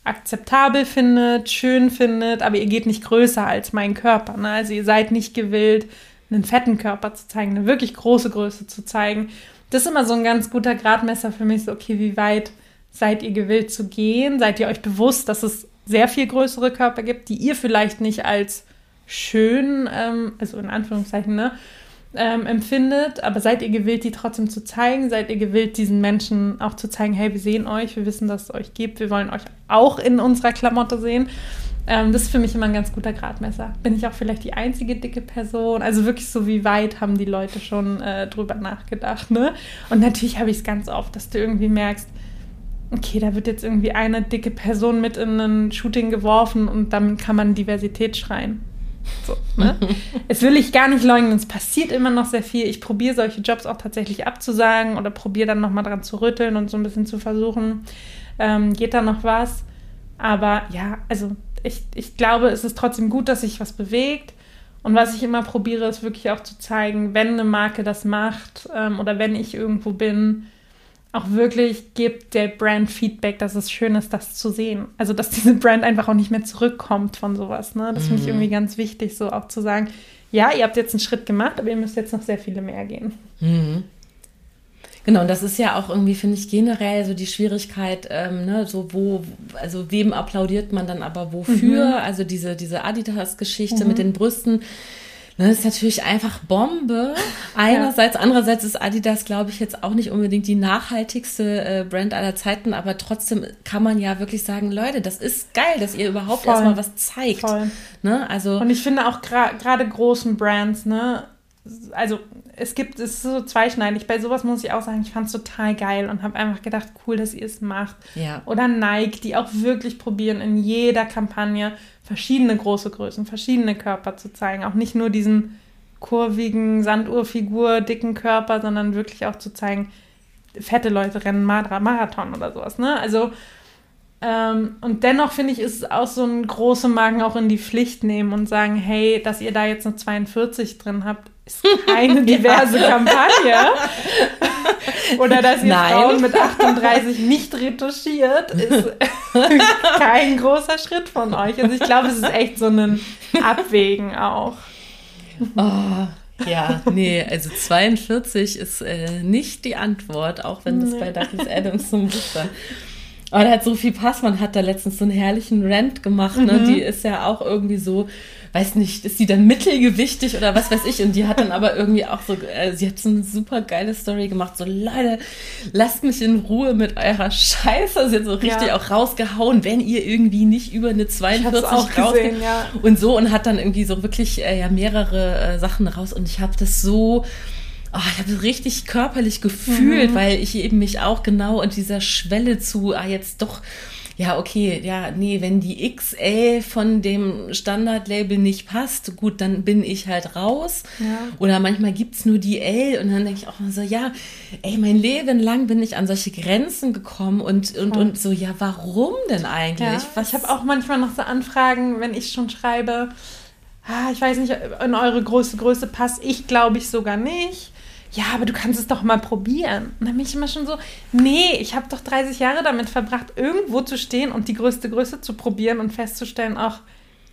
akzeptabel findet, schön findet, aber ihr geht nicht größer als mein Körper. Ne? Also ihr seid nicht gewillt, einen fetten Körper zu zeigen, eine wirklich große Größe zu zeigen. Das ist immer so ein ganz guter Gradmesser für mich, so okay, wie weit seid ihr gewillt zu gehen? Seid ihr euch bewusst, dass es sehr viel größere Körper gibt, die ihr vielleicht nicht als schön, ähm, also in Anführungszeichen, ne, ähm, empfindet, aber seid ihr gewillt, die trotzdem zu zeigen? Seid ihr gewillt, diesen Menschen auch zu zeigen, hey, wir sehen euch, wir wissen, dass es euch gibt, wir wollen euch auch in unserer Klamotte sehen? Ähm, das ist für mich immer ein ganz guter Gradmesser. Bin ich auch vielleicht die einzige dicke Person? Also wirklich so, wie weit haben die Leute schon äh, drüber nachgedacht, ne? Und natürlich habe ich es ganz oft, dass du irgendwie merkst, okay, da wird jetzt irgendwie eine dicke Person mit in ein Shooting geworfen und damit kann man Diversität schreien. So, ne? Es will ich gar nicht leugnen, es passiert immer noch sehr viel. Ich probiere solche Jobs auch tatsächlich abzusagen oder probiere dann nochmal dran zu rütteln und so ein bisschen zu versuchen, ähm, geht da noch was. Aber ja, also ich, ich glaube, es ist trotzdem gut, dass sich was bewegt. Und was ich immer probiere, ist wirklich auch zu zeigen, wenn eine Marke das macht ähm, oder wenn ich irgendwo bin, auch wirklich gibt der Brand Feedback, dass es schön ist, das zu sehen. Also, dass diese Brand einfach auch nicht mehr zurückkommt von sowas. Ne? Das finde ich irgendwie ganz wichtig, so auch zu sagen, ja, ihr habt jetzt einen Schritt gemacht, aber ihr müsst jetzt noch sehr viele mehr gehen. Genau, und das ist ja auch irgendwie, finde ich, generell so die Schwierigkeit, ähm, ne, so wo, also wem applaudiert man dann aber wofür? Also diese, diese Adidas-Geschichte mit den Brüsten. Das ist natürlich einfach Bombe. Einerseits, ja. andererseits ist Adidas, glaube ich, jetzt auch nicht unbedingt die nachhaltigste äh, Brand aller Zeiten, aber trotzdem kann man ja wirklich sagen, Leute, das ist geil, dass ihr überhaupt Voll. erstmal was zeigt. Voll. Ne? Also, Und ich finde auch gerade gra großen Brands, ne, also es gibt, es ist so zweischneidig. Bei sowas muss ich auch sagen, ich fand es total geil und habe einfach gedacht, cool, dass ihr es macht. Ja. Oder Nike, die auch wirklich probieren, in jeder Kampagne verschiedene große Größen, verschiedene Körper zu zeigen. Auch nicht nur diesen kurvigen Sanduhrfigur, dicken Körper, sondern wirklich auch zu zeigen, fette Leute rennen Marathon oder sowas. Ne? Also ähm, und dennoch finde ich, ist es auch so ein große Marken auch in die Pflicht nehmen und sagen, hey, dass ihr da jetzt eine 42 drin habt, ist keine diverse Kampagne. Oder dass ihr Nein. Frauen mit 38 nicht retuschiert, ist kein großer Schritt von euch. Also ich glaube, es ist echt so ein Abwägen auch. Oh, ja, nee, also 42 ist äh, nicht die Antwort, auch wenn das nee. bei Douglas Adams so ein Buch aber der hat so viel Pass. Man hat da letztens so einen herrlichen Rant gemacht. Ne? Mhm. Die ist ja auch irgendwie so, weiß nicht, ist sie dann mittelgewichtig oder was weiß ich. Und die hat dann aber irgendwie auch so, äh, sie hat so eine super geile Story gemacht. So, Leute, lasst mich in Ruhe mit eurer Scheiße. Sie hat so richtig ja. auch rausgehauen, wenn ihr irgendwie nicht über eine 42 rausgeht. Ja. Und so und hat dann irgendwie so wirklich äh, ja mehrere äh, Sachen raus. Und ich habe das so oh, ich habe es richtig körperlich gefühlt, mhm. weil ich eben mich auch genau an dieser Schwelle zu, ah, jetzt doch, ja, okay, ja, nee, wenn die XL von dem Standardlabel nicht passt, gut, dann bin ich halt raus. Ja. Oder manchmal gibt's nur die L und dann denke ich auch mal so, ja, ey, mein Leben lang bin ich an solche Grenzen gekommen und, und, und so, ja, warum denn eigentlich? Ja, Was? Ich habe auch manchmal noch so Anfragen, wenn ich schon schreibe, ah, ich weiß nicht, in eure große Größe passt ich, glaube ich, sogar nicht ja, aber du kannst es doch mal probieren. Und dann bin ich immer schon so, nee, ich habe doch 30 Jahre damit verbracht, irgendwo zu stehen und die größte Größe zu probieren und festzustellen, ach,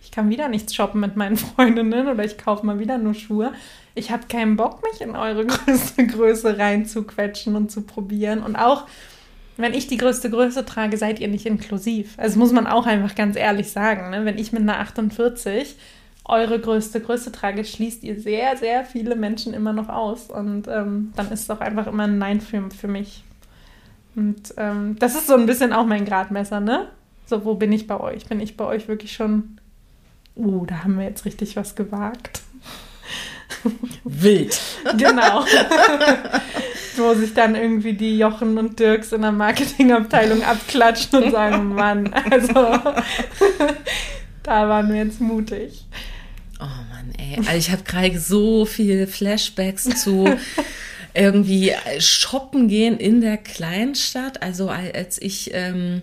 ich kann wieder nichts shoppen mit meinen Freundinnen oder ich kaufe mal wieder nur Schuhe. Ich habe keinen Bock, mich in eure größte Größe reinzuquetschen und zu probieren. Und auch, wenn ich die größte Größe trage, seid ihr nicht inklusiv. Also muss man auch einfach ganz ehrlich sagen. Ne? Wenn ich mit einer 48 eure größte Größe trage, schließt ihr sehr, sehr viele Menschen immer noch aus. Und ähm, dann ist es auch einfach immer ein Nein für, für mich. Und ähm, das ist so ein bisschen auch mein Gradmesser, ne? So, wo bin ich bei euch? Bin ich bei euch wirklich schon, uh, da haben wir jetzt richtig was gewagt. Wild. genau. wo sich dann irgendwie die Jochen und Dirks in der Marketingabteilung abklatschen und sagen, Mann, also da waren wir jetzt mutig. Mann, ey. Also ich habe gerade so viele Flashbacks zu irgendwie shoppen gehen in der Kleinstadt. Also als ich ähm,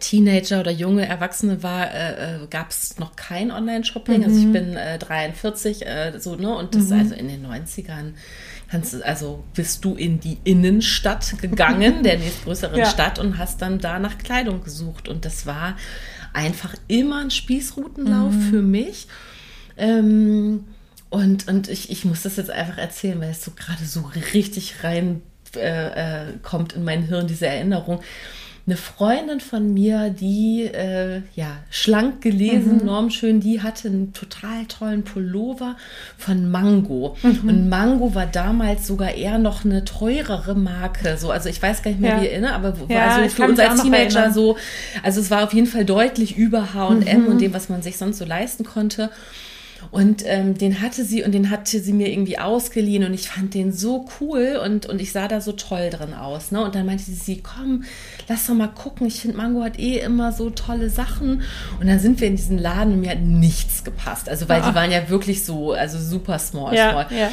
Teenager oder junge Erwachsene war, äh, äh gab es noch kein Online-Shopping. Mhm. Also ich mhm. bin äh, 43, äh, so, ne? Und das mhm. also in den 90ern kannst also bist du in die Innenstadt gegangen, der nächstgrößeren ja. Stadt, und hast dann da nach Kleidung gesucht. Und das war einfach immer ein Spießrutenlauf mhm. für mich. Ähm, und, und ich, ich muss das jetzt einfach erzählen, weil es so gerade so richtig rein äh, äh, kommt in mein Hirn, diese Erinnerung eine Freundin von mir, die äh, ja schlank gelesen, mhm. normschön, die hatte einen total tollen Pullover von Mango. Mhm. Und Mango war damals sogar eher noch eine teurere Marke. So, also ich weiß gar nicht mehr, ja. wie erinnere, aber ja, war so für uns als Teenager so, also es war auf jeden Fall deutlich über H&M mhm. und dem, was man sich sonst so leisten konnte. Und ähm, den hatte sie und den hatte sie mir irgendwie ausgeliehen und ich fand den so cool und, und ich sah da so toll drin aus. Ne? Und dann meinte sie, komm, lass doch mal gucken. Ich finde, Mango hat eh immer so tolle Sachen. Und dann sind wir in diesen Laden und mir hat nichts gepasst. Also, weil Ach. die waren ja wirklich so, also super small, ja, small. Ja.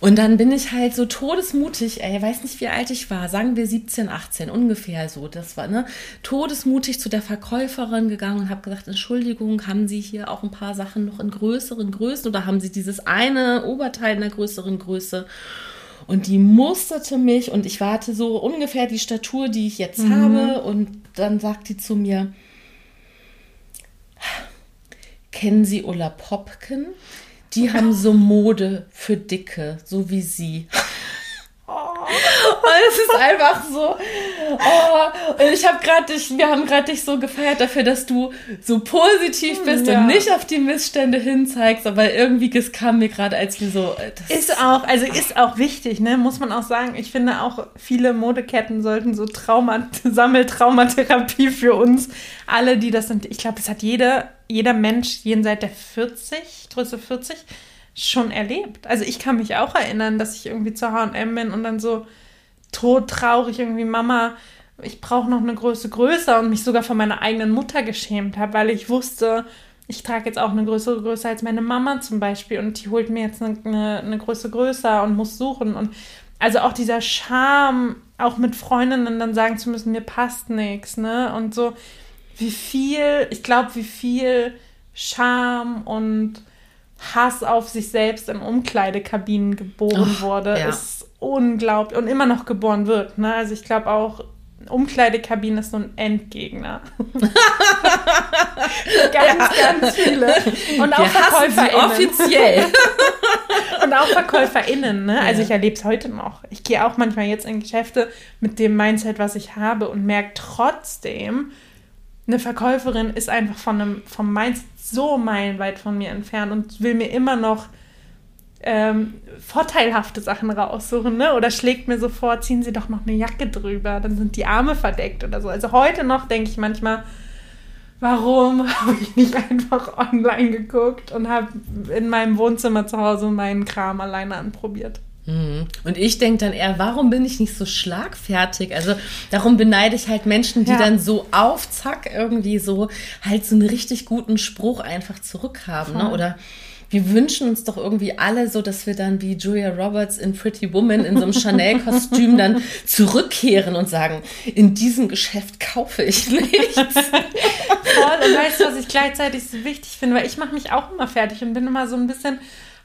Und dann bin ich halt so todesmutig, ey, weiß nicht, wie alt ich war, sagen wir 17, 18, ungefähr so, das war, ne, todesmutig zu der Verkäuferin gegangen und habe gesagt, Entschuldigung, haben Sie hier auch ein paar Sachen noch in größeren Größen oder haben Sie dieses eine Oberteil in der größeren Größe? Und die musterte mich und ich warte so ungefähr die Statur, die ich jetzt mhm. habe. Und dann sagt die zu mir, kennen Sie Ulla Popken? Die haben so Mode für Dicke, so wie Sie. Es ist einfach so. Oh, und ich habe gerade dich, wir haben gerade dich so gefeiert dafür, dass du so positiv bist ja. und nicht auf die Missstände hinzeigst, aber irgendwie es kam mir gerade als wir so. Äh, ist auch, also ist auch wichtig, ne? Muss man auch sagen. Ich finde auch viele Modeketten sollten so Trauma, Sammeltraumatherapie für uns alle, die das sind. Ich glaube, das hat jeder, jeder Mensch jenseits der 40, Größe 40 schon erlebt. Also ich kann mich auch erinnern, dass ich irgendwie zur H&M bin und dann so todtraurig irgendwie Mama, ich brauche noch eine Größe größer und mich sogar von meiner eigenen Mutter geschämt habe, weil ich wusste, ich trage jetzt auch eine größere Größe als meine Mama zum Beispiel und die holt mir jetzt eine, eine, eine Größe größer und muss suchen und also auch dieser Charme, auch mit Freundinnen dann sagen zu müssen, mir passt nichts, ne? Und so, wie viel, ich glaube, wie viel Charme und Hass auf sich selbst in Umkleidekabinen geboren oh, wurde, ja. ist unglaublich und immer noch geboren wird. Ne? Also ich glaube auch, Umkleidekabinen ist so ein Endgegner. ganz, ja. ganz viele. Und auch VerkäuferInnen. offiziell. und auch VerkäuferInnen. Ne? Also ich erlebe es heute noch. Ich gehe auch manchmal jetzt in Geschäfte mit dem Mindset, was ich habe und merke trotzdem, eine Verkäuferin ist einfach von einem, vom Mindset so meilenweit von mir entfernt und will mir immer noch ähm, vorteilhafte Sachen raussuchen, ne? Oder schlägt mir so vor, ziehen Sie doch noch eine Jacke drüber, dann sind die Arme verdeckt oder so. Also heute noch denke ich manchmal, warum habe ich nicht einfach online geguckt und habe in meinem Wohnzimmer zu Hause meinen Kram alleine anprobiert. Mhm. Und ich denke dann eher, warum bin ich nicht so schlagfertig? Also darum beneide ich halt Menschen, die ja. dann so auf Zack irgendwie so halt so einen richtig guten Spruch einfach zurückhaben. Ne? Oder wir wünschen uns doch irgendwie alle so, dass wir dann wie Julia Roberts in Pretty Woman in so einem Chanel-Kostüm dann zurückkehren und sagen, in diesem Geschäft kaufe ich nichts. Voll, und weißt du, was ich gleichzeitig so wichtig finde, weil ich mache mich auch immer fertig und bin immer so ein bisschen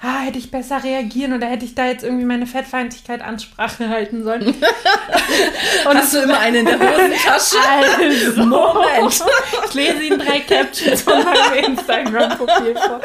ah, hätte ich besser reagieren oder hätte ich da jetzt irgendwie meine Fettfeindlichkeit Ansprache halten sollen. Und Hast du immer eine in der Hosentasche? Also, Moment. Ich lese Ihnen drei Captions von meinem Instagram-Profil vor.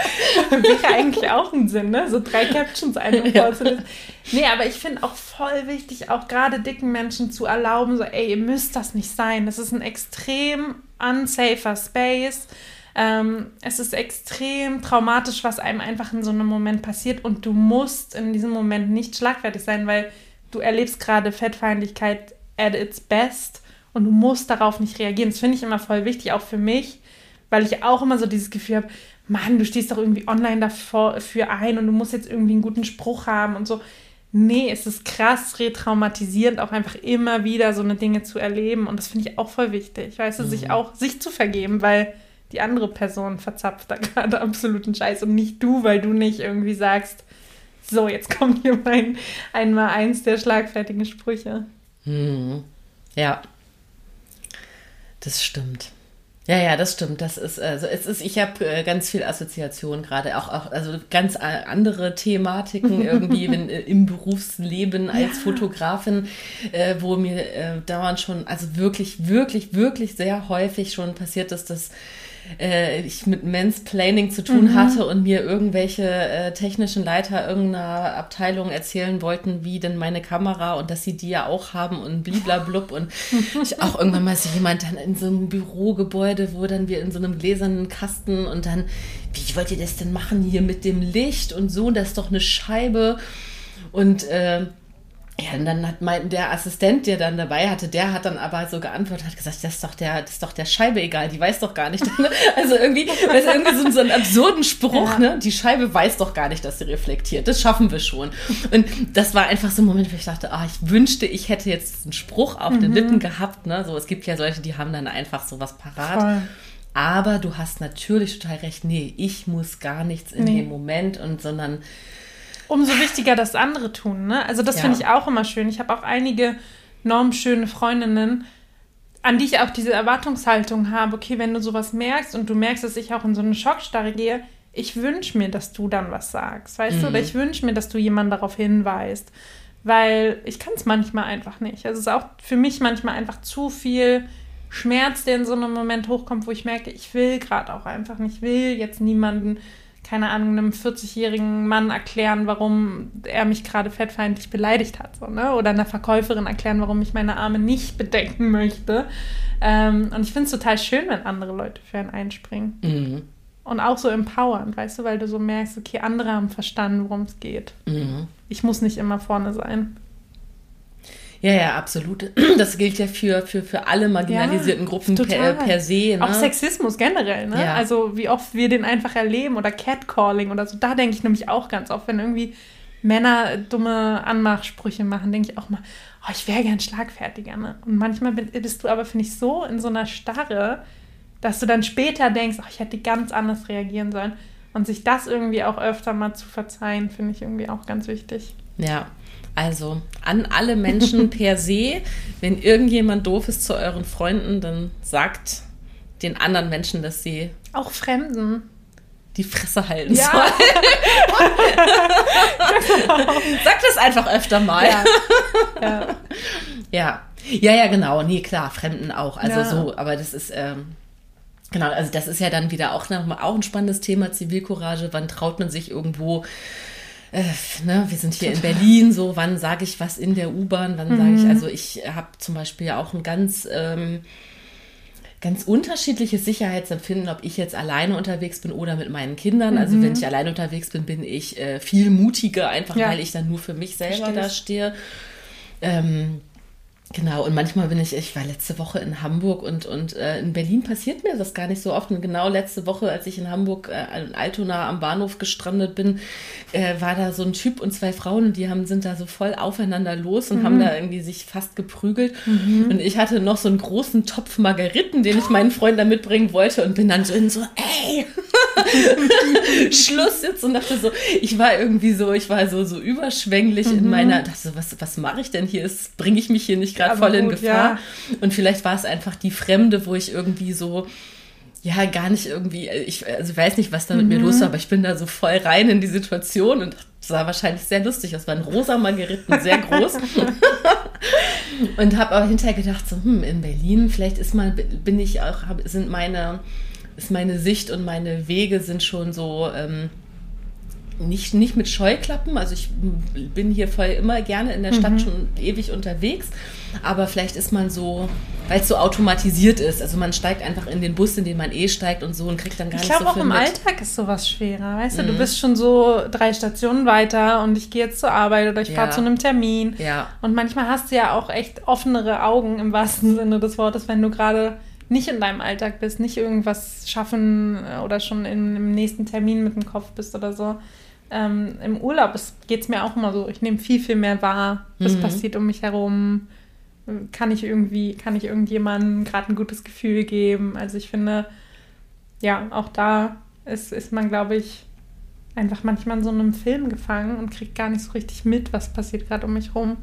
Wäre eigentlich auch ein Sinn, ne? So drei Captions einem ja. vorzulesen. Nee, aber ich finde auch voll wichtig, auch gerade dicken Menschen zu erlauben, so, ey, ihr müsst das nicht sein. Das ist ein extrem unsafer Space ähm, es ist extrem traumatisch, was einem einfach in so einem Moment passiert und du musst in diesem Moment nicht schlagfertig sein, weil du erlebst gerade Fettfeindlichkeit at its best und du musst darauf nicht reagieren. Das finde ich immer voll wichtig, auch für mich, weil ich auch immer so dieses Gefühl habe, Mann, du stehst doch irgendwie online dafür ein und du musst jetzt irgendwie einen guten Spruch haben und so. Nee, es ist krass retraumatisierend, auch einfach immer wieder so eine Dinge zu erleben. Und das finde ich auch voll wichtig, weißt du, mhm. sich auch sich zu vergeben, weil die andere Person verzapft da gerade absoluten Scheiß und nicht du, weil du nicht irgendwie sagst, so, jetzt kommt hier mein einmal eins der schlagfertigen Sprüche. Hm. Ja, das stimmt. Ja, ja, das stimmt. Das ist also es ist. Ich habe äh, ganz viel Assoziation gerade auch, auch also ganz andere Thematiken irgendwie wenn, äh, im Berufsleben als ja. Fotografin, äh, wo mir äh, dauernd schon also wirklich wirklich wirklich sehr häufig schon passiert ist, dass äh, ich mit Mansplaining zu tun mhm. hatte und mir irgendwelche äh, technischen Leiter irgendeiner Abteilung erzählen wollten, wie denn meine Kamera und dass sie die ja auch haben und bliblablub und ich auch irgendwann mal so jemand dann in so einem Bürogebäude, wo dann wir in so einem gläsernen Kasten und dann, wie wollt ihr das denn machen hier mit dem Licht und so, das ist doch eine Scheibe und äh, ja, und dann hat mein, der Assistent, der dann dabei hatte, der hat dann aber so geantwortet, hat gesagt, das ist doch der, das ist doch der Scheibe egal, die weiß doch gar nicht. also irgendwie, das ist irgendwie so, so einen absurden Spruch, ja. ne? Die Scheibe weiß doch gar nicht, dass sie reflektiert. Das schaffen wir schon. Und das war einfach so ein Moment, wo ich dachte, ah, ich wünschte, ich hätte jetzt einen Spruch auf mhm. den Lippen gehabt, ne? So, es gibt ja solche, die haben dann einfach sowas parat. Voll. Aber du hast natürlich total recht, nee, ich muss gar nichts in nee. dem Moment und sondern umso wichtiger, dass andere tun. Ne? Also das ja. finde ich auch immer schön. Ich habe auch einige normschöne Freundinnen, an die ich auch diese Erwartungshaltung habe. Okay, wenn du sowas merkst und du merkst, dass ich auch in so eine Schockstarre gehe, ich wünsche mir, dass du dann was sagst, weißt mhm. du? Oder ich wünsche mir, dass du jemanden darauf hinweist. Weil ich kann es manchmal einfach nicht. Also es ist auch für mich manchmal einfach zu viel Schmerz, der in so einem Moment hochkommt, wo ich merke, ich will gerade auch einfach nicht, ich will jetzt niemanden keine Ahnung, einem 40-jährigen Mann erklären, warum er mich gerade fettfeindlich beleidigt hat. So, ne? Oder einer Verkäuferin erklären, warum ich meine Arme nicht bedecken möchte. Ähm, und ich finde es total schön, wenn andere Leute für einen einspringen. Mhm. Und auch so empowernd, weißt du, weil du so merkst, okay, andere haben verstanden, worum es geht. Mhm. Ich muss nicht immer vorne sein. Ja, ja, absolut. Das gilt ja für, für, für alle marginalisierten ja, Gruppen per, per, se. Ne? Auch Sexismus generell, ne? Ja. Also wie oft wir den einfach erleben oder Catcalling oder so. Da denke ich nämlich auch ganz oft, wenn irgendwie Männer dumme Anmachsprüche machen, denke ich auch mal, oh, ich wäre gern schlagfertiger. Ne? Und manchmal bist du aber, finde ich, so in so einer Starre, dass du dann später denkst, oh, ich hätte ganz anders reagieren sollen. Und sich das irgendwie auch öfter mal zu verzeihen, finde ich irgendwie auch ganz wichtig. Ja, also an alle Menschen per se, wenn irgendjemand doof ist zu euren Freunden, dann sagt den anderen Menschen, dass sie. Auch Fremden. Die Fresse halten ja. sollen. Sagt das einfach öfter mal. Ja. ja. ja. Ja, ja, genau. Nee, klar, Fremden auch. Also so, aber das ist. Ähm, Genau, also das ist ja dann wieder auch, auch ein spannendes Thema, Zivilcourage. Wann traut man sich irgendwo äh, ne, wir sind hier Total. in Berlin, so wann sage ich was in der U-Bahn, wann mhm. sage ich, also ich habe zum Beispiel ja auch ein ganz, ähm, ganz unterschiedliches Sicherheitsempfinden, ob ich jetzt alleine unterwegs bin oder mit meinen Kindern. Mhm. Also wenn ich alleine unterwegs bin, bin ich äh, viel mutiger, einfach ja. weil ich dann nur für mich selber Verstehe. da stehe. Ähm, Genau, und manchmal bin ich, ich war letzte Woche in Hamburg und, und äh, in Berlin passiert mir das gar nicht so oft. Und genau letzte Woche, als ich in Hamburg äh, in Altona am Bahnhof gestrandet bin, äh, war da so ein Typ und zwei Frauen und die haben, sind da so voll aufeinander los und mhm. haben da irgendwie sich fast geprügelt. Mhm. Und ich hatte noch so einen großen Topf Margeriten, den ich meinen Freund da mitbringen wollte und bin dann so in so, ey, Schluss jetzt und dachte so, ich war irgendwie so, ich war so, so überschwänglich mhm. in meiner, dachte so, was, was mache ich denn hier? Bringe ich mich hier nicht gerade voll in Gefahr. Ja. Und vielleicht war es einfach die Fremde, wo ich irgendwie so, ja, gar nicht irgendwie, ich also weiß nicht, was da mit mhm. mir los war, aber ich bin da so voll rein in die Situation und das sah wahrscheinlich sehr lustig aus. War ein rosa Margeriten, sehr groß. und habe aber hinterher gedacht, so, hm, in Berlin, vielleicht ist mal, bin ich auch, sind meine, ist meine Sicht und meine Wege sind schon so, ähm, nicht, nicht mit Scheuklappen. Also ich bin hier voll immer gerne in der Stadt mhm. schon ewig unterwegs. Aber vielleicht ist man so, weil es so automatisiert ist. Also man steigt einfach in den Bus, in den man eh steigt und so und kriegt dann gar ich nicht so viel Ich glaube auch im mit. Alltag ist sowas schwerer. Weißt mhm. du, du mhm. bist schon so drei Stationen weiter und ich gehe jetzt zur Arbeit oder ich ja. fahre zu einem Termin. Ja. Und manchmal hast du ja auch echt offenere Augen im wahrsten Sinne des Wortes, wenn du gerade nicht in deinem Alltag bist, nicht irgendwas schaffen oder schon im nächsten Termin mit dem Kopf bist oder so ähm, im Urlaub geht es mir auch immer so, ich nehme viel, viel mehr wahr, was mhm. passiert um mich herum. Kann ich irgendwie, kann ich irgendjemandem gerade ein gutes Gefühl geben? Also ich finde, ja, auch da ist, ist man, glaube ich, einfach manchmal in so einem Film gefangen und kriegt gar nicht so richtig mit, was passiert gerade um mich herum.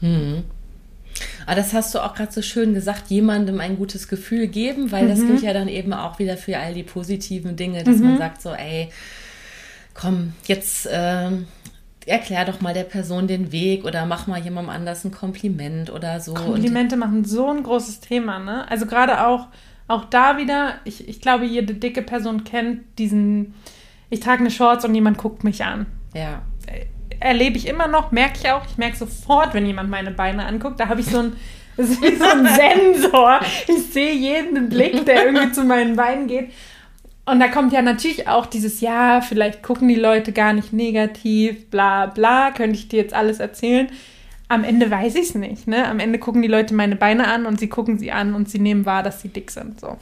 Mhm. Aber das hast du auch gerade so schön gesagt, jemandem ein gutes Gefühl geben, weil mhm. das gilt ja dann eben auch wieder für all die positiven Dinge, dass mhm. man sagt so, ey, komm, jetzt äh, erklär doch mal der Person den Weg oder mach mal jemandem anders ein Kompliment oder so. Komplimente und, machen so ein großes Thema, ne? Also gerade auch, auch da wieder, ich, ich glaube, jede dicke Person kennt diesen, ich trage eine Shorts und jemand guckt mich an. Ja. Erlebe ich immer noch, merke ich auch. Ich merke sofort, wenn jemand meine Beine anguckt. Da habe ich so ein, das ist wie so ein Sensor. Ich sehe jeden Blick, der irgendwie zu meinen Beinen geht. Und da kommt ja natürlich auch dieses, ja, vielleicht gucken die Leute gar nicht negativ, bla bla, könnte ich dir jetzt alles erzählen. Am Ende weiß ich es nicht. Ne? Am Ende gucken die Leute meine Beine an und sie gucken sie an und sie nehmen wahr, dass sie dick sind. So.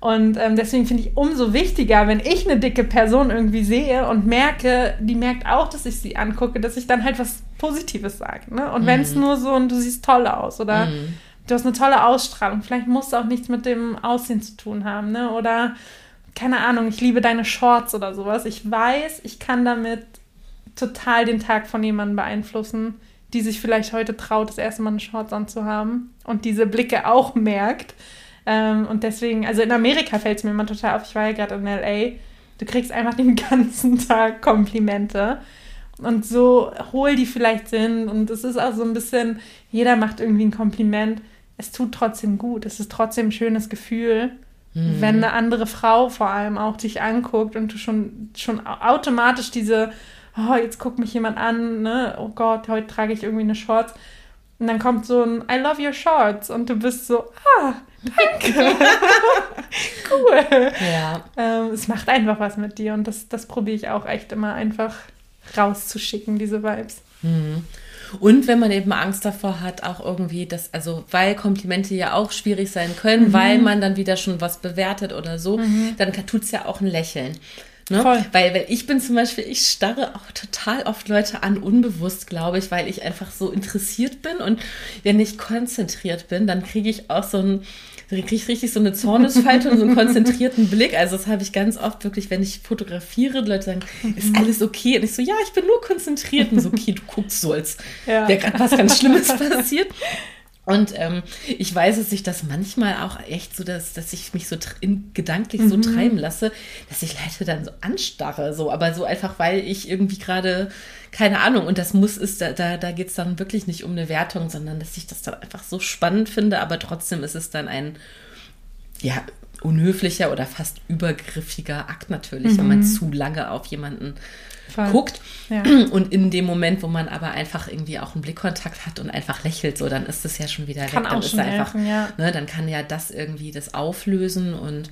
Und ähm, deswegen finde ich umso wichtiger, wenn ich eine dicke Person irgendwie sehe und merke, die merkt auch, dass ich sie angucke, dass ich dann halt was Positives sage. Ne? Und mhm. wenn es nur so und du siehst toll aus oder mhm. du hast eine tolle Ausstrahlung, vielleicht muss es auch nichts mit dem Aussehen zu tun haben, ne? Oder keine Ahnung, ich liebe deine Shorts oder sowas. Ich weiß, ich kann damit total den Tag von jemandem beeinflussen, die sich vielleicht heute traut, das erste Mal eine Shorts anzuhaben und diese Blicke auch merkt. Ähm, und deswegen, also in Amerika fällt es mir immer total auf, ich war ja gerade in LA, du kriegst einfach den ganzen Tag Komplimente. Und so hohl die vielleicht sind. Und es ist auch so ein bisschen, jeder macht irgendwie ein Kompliment. Es tut trotzdem gut. Es ist trotzdem ein schönes Gefühl. Mhm. Wenn eine andere Frau vor allem auch dich anguckt und du schon, schon automatisch diese, oh, jetzt guckt mich jemand an, ne? oh Gott, heute trage ich irgendwie eine Shorts. Und dann kommt so ein I love your shorts und du bist so, ah, danke. cool. Ja. Ähm, es macht einfach was mit dir und das, das probiere ich auch echt immer einfach rauszuschicken, diese Vibes. Mhm. Und wenn man eben Angst davor hat, auch irgendwie das, also weil Komplimente ja auch schwierig sein können, mhm. weil man dann wieder schon was bewertet oder so, mhm. dann tut es ja auch ein Lächeln. Ne? Weil, weil ich bin zum Beispiel, ich starre auch total oft Leute an, unbewusst, glaube ich, weil ich einfach so interessiert bin. Und wenn ich konzentriert bin, dann kriege ich auch so ein, kriege ich richtig so eine Zornesfalte und so einen konzentrierten Blick. Also das habe ich ganz oft wirklich, wenn ich fotografiere, Leute sagen, ist alles okay? Und ich so, ja, ich bin nur konzentriert. Und so, okay, du guckst so, als ja. wäre gerade was ganz Schlimmes passiert. Und ähm, ich weiß, dass ich das manchmal auch echt so, dass, dass ich mich so in, gedanklich so mhm. treiben lasse, dass ich Leute dann so anstarre, so, aber so einfach, weil ich irgendwie gerade, keine Ahnung, und das muss ist, da, da, da geht es dann wirklich nicht um eine Wertung, sondern dass ich das dann einfach so spannend finde, aber trotzdem ist es dann ein, ja, unhöflicher oder fast übergriffiger Akt natürlich, mhm. wenn man mhm. zu lange auf jemanden Voll. guckt. Ja. Und in dem Moment, wo man aber einfach irgendwie auch einen Blickkontakt hat und einfach lächelt, so, dann ist es ja schon wieder kann weg. Dann auch ist schon einfach, helfen, ja. ne, dann kann ja das irgendwie das auflösen und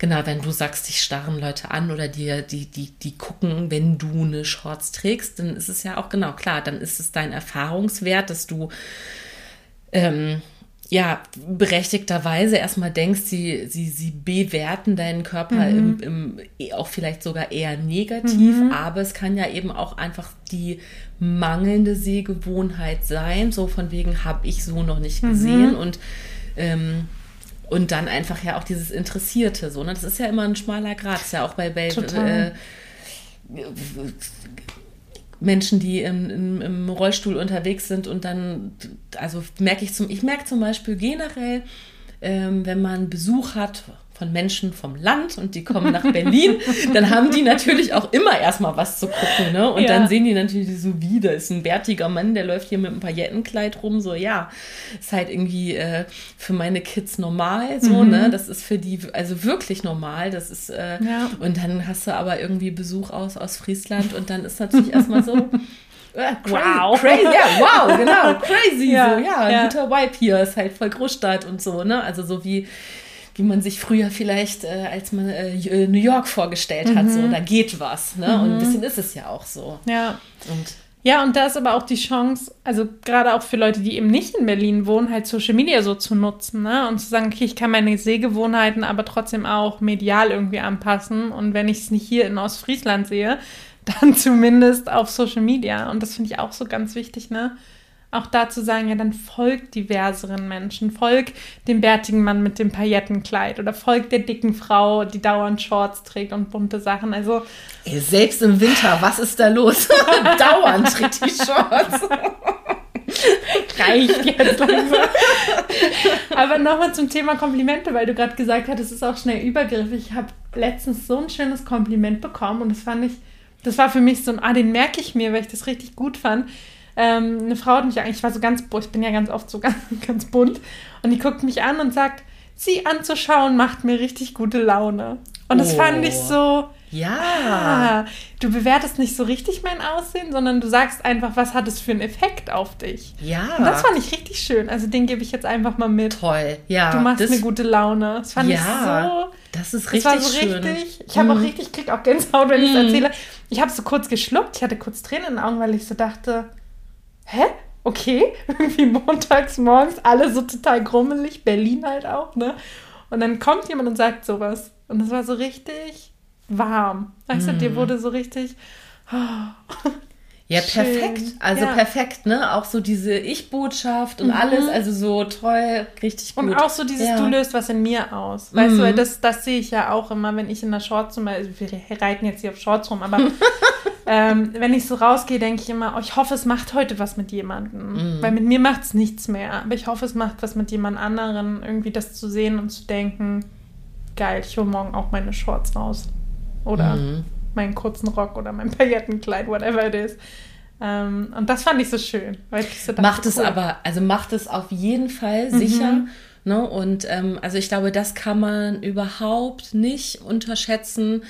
genau, wenn du sagst, dich starren Leute an oder dir, die, die, die gucken, wenn du eine Shorts trägst, dann ist es ja auch genau klar, dann ist es dein Erfahrungswert, dass du ähm, ja, berechtigterweise erstmal denkst, sie, sie, sie bewerten deinen Körper mhm. im, im, auch vielleicht sogar eher negativ, mhm. aber es kann ja eben auch einfach die mangelnde Sehgewohnheit sein, so von wegen habe ich so noch nicht mhm. gesehen mhm. und ähm, und dann einfach ja auch dieses Interessierte, so, ne? Das ist ja immer ein schmaler Grad, das ist ja auch bei, äh, Menschen, die im, im, im, Rollstuhl unterwegs sind und dann, also merke ich zum, ich merke zum Beispiel generell, ähm, wenn man Besuch hat von Menschen vom Land und die kommen nach Berlin, dann haben die natürlich auch immer erstmal was zu gucken, ne? Und ja. dann sehen die natürlich so wie, da ist ein bärtiger Mann, der läuft hier mit einem Paillettenkleid rum, so ja, ist halt irgendwie äh, für meine Kids normal, so, mhm. ne? Das ist für die also wirklich normal, das ist äh, ja. und dann hast du aber irgendwie Besuch aus aus Friesland und dann ist natürlich erstmal so äh, crazy, wow. Crazy, ja, wow, genau, crazy, ja, so, ja, ja, guter Vibe hier, ist halt voll Großstadt und so, ne, also so wie, wie man sich früher vielleicht, äh, als man äh, äh, New York vorgestellt hat, mhm. so, da geht was. Ne? Mhm. Und ein bisschen ist es ja auch so. Ja. Und ja, und da ist aber auch die Chance, also gerade auch für Leute, die eben nicht in Berlin wohnen, halt Social Media so zu nutzen, ne? Und zu sagen, okay, ich kann meine Sehgewohnheiten aber trotzdem auch medial irgendwie anpassen. Und wenn ich es nicht hier in Ostfriesland sehe, dann zumindest auf Social Media. Und das finde ich auch so ganz wichtig, ne? Auch dazu sagen, ja, dann folgt diverseren Menschen, folgt dem bärtigen Mann mit dem Paillettenkleid oder folgt der dicken Frau, die dauernd Shorts trägt und bunte Sachen. Also selbst im Winter, was ist da los? dauernd trägt die Shorts. Reicht jetzt langsam. Aber nochmal zum Thema Komplimente, weil du gerade gesagt hast, es ist auch schnell übergriffig. Ich habe letztens so ein schönes Kompliment bekommen und das fand ich, das war für mich so ein, ah, den merke ich mir, weil ich das richtig gut fand ähm, eine Frau hat mich eigentlich, ich war so ganz, ich bin ja ganz oft so ganz, ganz bunt, und die guckt mich an und sagt, sie anzuschauen macht mir richtig gute Laune. Und das oh. fand ich so, ja. Ah, du bewertest nicht so richtig mein Aussehen, sondern du sagst einfach, was hat es für einen Effekt auf dich. Ja. Und das fand ich richtig schön. Also den gebe ich jetzt einfach mal mit. Toll, ja. Du machst mir gute Laune. Das fand ja, ich so. Das ist richtig das war so schön. richtig. Ich habe mm. auch mhm. richtig, krieg auch Gänsehaut, wenn ich es erzähle. Ich habe so kurz geschluckt. Ich hatte kurz Tränen in den Augen, weil ich so dachte, hä? Okay, irgendwie montags morgens, alle so total grummelig, Berlin halt auch, ne? Und dann kommt jemand und sagt sowas. Und das war so richtig warm. Weißt mm. du, dir wurde so richtig. Oh, ja, perfekt. Also ja. perfekt, ne? Auch so diese Ich-Botschaft und mhm. alles, also so toll, richtig gut. Und auch so dieses, ja. du löst was in mir aus. Weißt mhm. du, das, das sehe ich ja auch immer, wenn ich in der Shorts zum Beispiel, wir reiten jetzt hier auf Shorts rum, aber ähm, wenn ich so rausgehe, denke ich immer, oh, ich hoffe, es macht heute was mit jemandem. Mhm. Weil mit mir macht es nichts mehr. Aber ich hoffe, es macht was mit jemand anderen, irgendwie das zu sehen und zu denken, geil, ich hole morgen auch meine Shorts raus. Oder mhm meinen kurzen Rock oder mein Paillettenkleid, whatever it is. Ähm, und das fand ich so schön. Weil ich so dachte, macht es cool. aber, also macht es auf jeden Fall mhm. sicher. Ne? Und ähm, also ich glaube, das kann man überhaupt nicht unterschätzen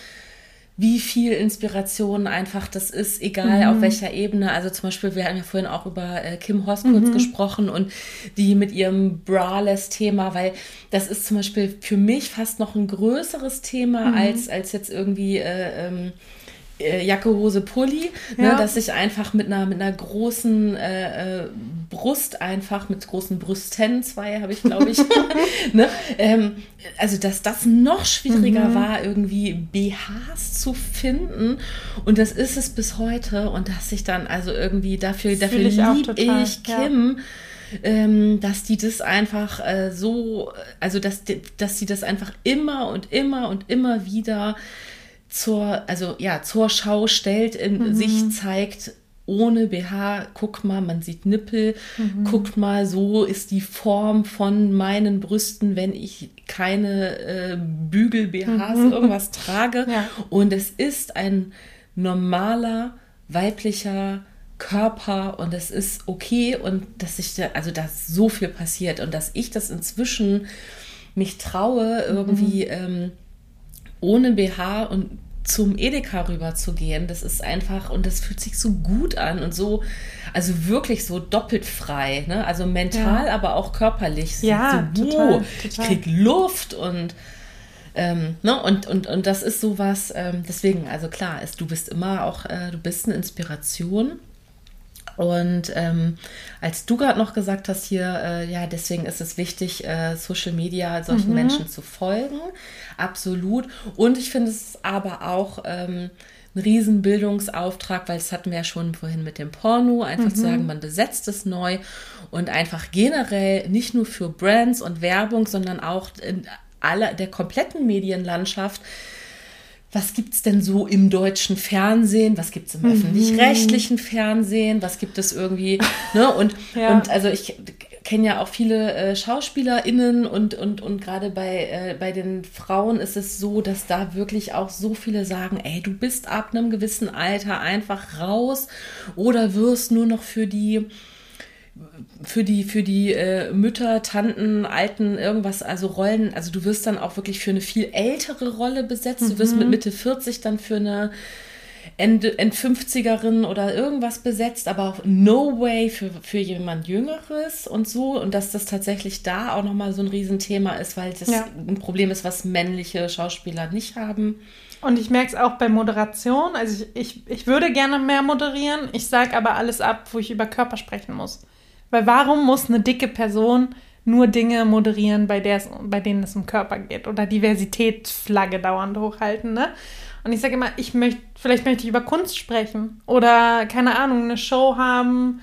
wie viel Inspiration einfach das ist, egal mhm. auf welcher Ebene. Also zum Beispiel, wir haben ja vorhin auch über äh, Kim Hoss kurz mhm. gesprochen und die mit ihrem Braless-Thema, weil das ist zum Beispiel für mich fast noch ein größeres Thema mhm. als, als jetzt irgendwie äh, ähm, äh, Jacke, Hose, Pulli, ne, ja. ne, dass ich einfach mit einer, mit einer großen äh, äh, Brust einfach, mit großen Brüsten, zwei habe ich, glaube ich, ne, ähm, also dass das noch schwieriger mhm. war, irgendwie BHs zu finden und das ist es bis heute und dass ich dann also irgendwie dafür, das dafür liebe ich Kim, ja ähm, dass die das einfach äh, so, also dass, dass sie das einfach immer und immer und immer wieder zur, also ja, zur Schau stellt, in mhm. sich zeigt, ohne BH, guck mal, man sieht Nippel, mhm. guckt mal, so ist die Form von meinen Brüsten, wenn ich keine äh, Bügel-BHs mhm. irgendwas trage. Ja. Und es ist ein normaler weiblicher Körper und es ist okay und dass sich da, also dass so viel passiert und dass ich das inzwischen mich traue, irgendwie mhm. ähm, ohne BH und zum Edeka rüber zu gehen. Das ist einfach, und das fühlt sich so gut an und so, also wirklich so doppelt frei. Ne? Also mental, ja. aber auch körperlich. Ja, so, total, total. Ich krieg Luft und ähm, ne? und, und, und das ist sowas, ähm, deswegen, also klar, ist, du bist immer auch, äh, du bist eine Inspiration. Und ähm, als du gerade noch gesagt hast hier, äh, ja, deswegen ist es wichtig, äh, Social Media solchen mhm. Menschen zu folgen. Absolut. Und ich finde es aber auch ähm, ein Riesenbildungsauftrag, weil das hatten wir ja schon vorhin mit dem Porno, einfach mhm. zu sagen, man besetzt es neu und einfach generell nicht nur für Brands und Werbung, sondern auch in aller der kompletten Medienlandschaft was gibt es denn so im deutschen Fernsehen, was gibt es im mhm. öffentlich-rechtlichen Fernsehen, was gibt es irgendwie, ne? Und, ja. und also ich kenne ja auch viele äh, SchauspielerInnen und, und, und gerade bei, äh, bei den Frauen ist es so, dass da wirklich auch so viele sagen, ey, du bist ab einem gewissen Alter einfach raus oder wirst nur noch für die für die, für die äh, Mütter, Tanten, Alten, irgendwas, also Rollen, also du wirst dann auch wirklich für eine viel ältere Rolle besetzt. Mhm. Du wirst mit mhm. Mitte 40 dann für eine End, End 50erin oder irgendwas besetzt, aber auch no way für, für jemand Jüngeres und so. Und dass das tatsächlich da auch nochmal so ein Riesenthema ist, weil das ja. ein Problem ist, was männliche Schauspieler nicht haben. Und ich merke es auch bei Moderation. Also ich, ich, ich würde gerne mehr moderieren. Ich sage aber alles ab, wo ich über Körper sprechen muss. Weil warum muss eine dicke Person nur Dinge moderieren, bei, der es, bei denen es um Körper geht oder Diversitätsflagge dauernd hochhalten, ne? Und ich sage immer, ich möchte, vielleicht möchte ich über Kunst sprechen oder keine Ahnung, eine Show haben,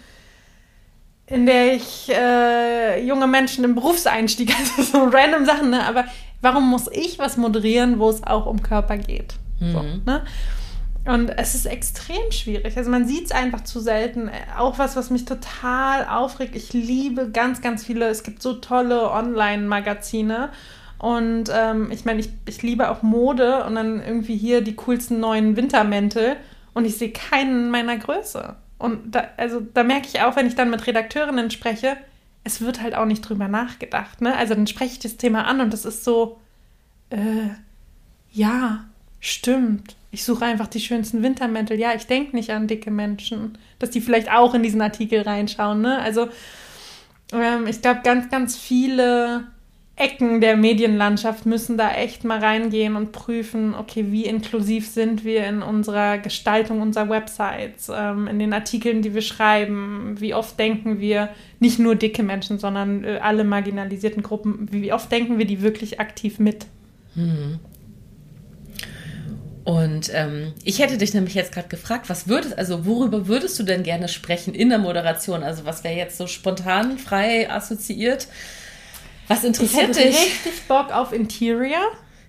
in der ich äh, junge Menschen im Berufseinstieg, also so random Sachen, ne? Aber warum muss ich was moderieren, wo es auch um Körper geht? Mhm. So, ne? Und es ist extrem schwierig. Also man sieht es einfach zu selten. Auch was, was mich total aufregt. Ich liebe ganz, ganz viele. Es gibt so tolle Online-Magazine. Und ähm, ich meine, ich, ich liebe auch Mode und dann irgendwie hier die coolsten neuen Wintermäntel. Und ich sehe keinen meiner Größe. Und da, also da merke ich auch, wenn ich dann mit Redakteurinnen spreche, es wird halt auch nicht drüber nachgedacht. Ne? Also dann spreche ich das Thema an und das ist so, äh, ja, stimmt ich suche einfach die schönsten Wintermäntel. Ja, ich denke nicht an dicke Menschen, dass die vielleicht auch in diesen Artikel reinschauen. Ne? Also ähm, ich glaube, ganz, ganz viele Ecken der Medienlandschaft müssen da echt mal reingehen und prüfen, okay, wie inklusiv sind wir in unserer Gestaltung unserer Websites, ähm, in den Artikeln, die wir schreiben, wie oft denken wir nicht nur dicke Menschen, sondern äh, alle marginalisierten Gruppen, wie oft denken wir die wirklich aktiv mit. Mhm. Und ähm, ich hätte dich nämlich jetzt gerade gefragt, was würdest, also worüber würdest du denn gerne sprechen in der Moderation? Also was wäre jetzt so spontan, frei assoziiert? Was interessiert ich hätte dich? richtig Bock auf Interior.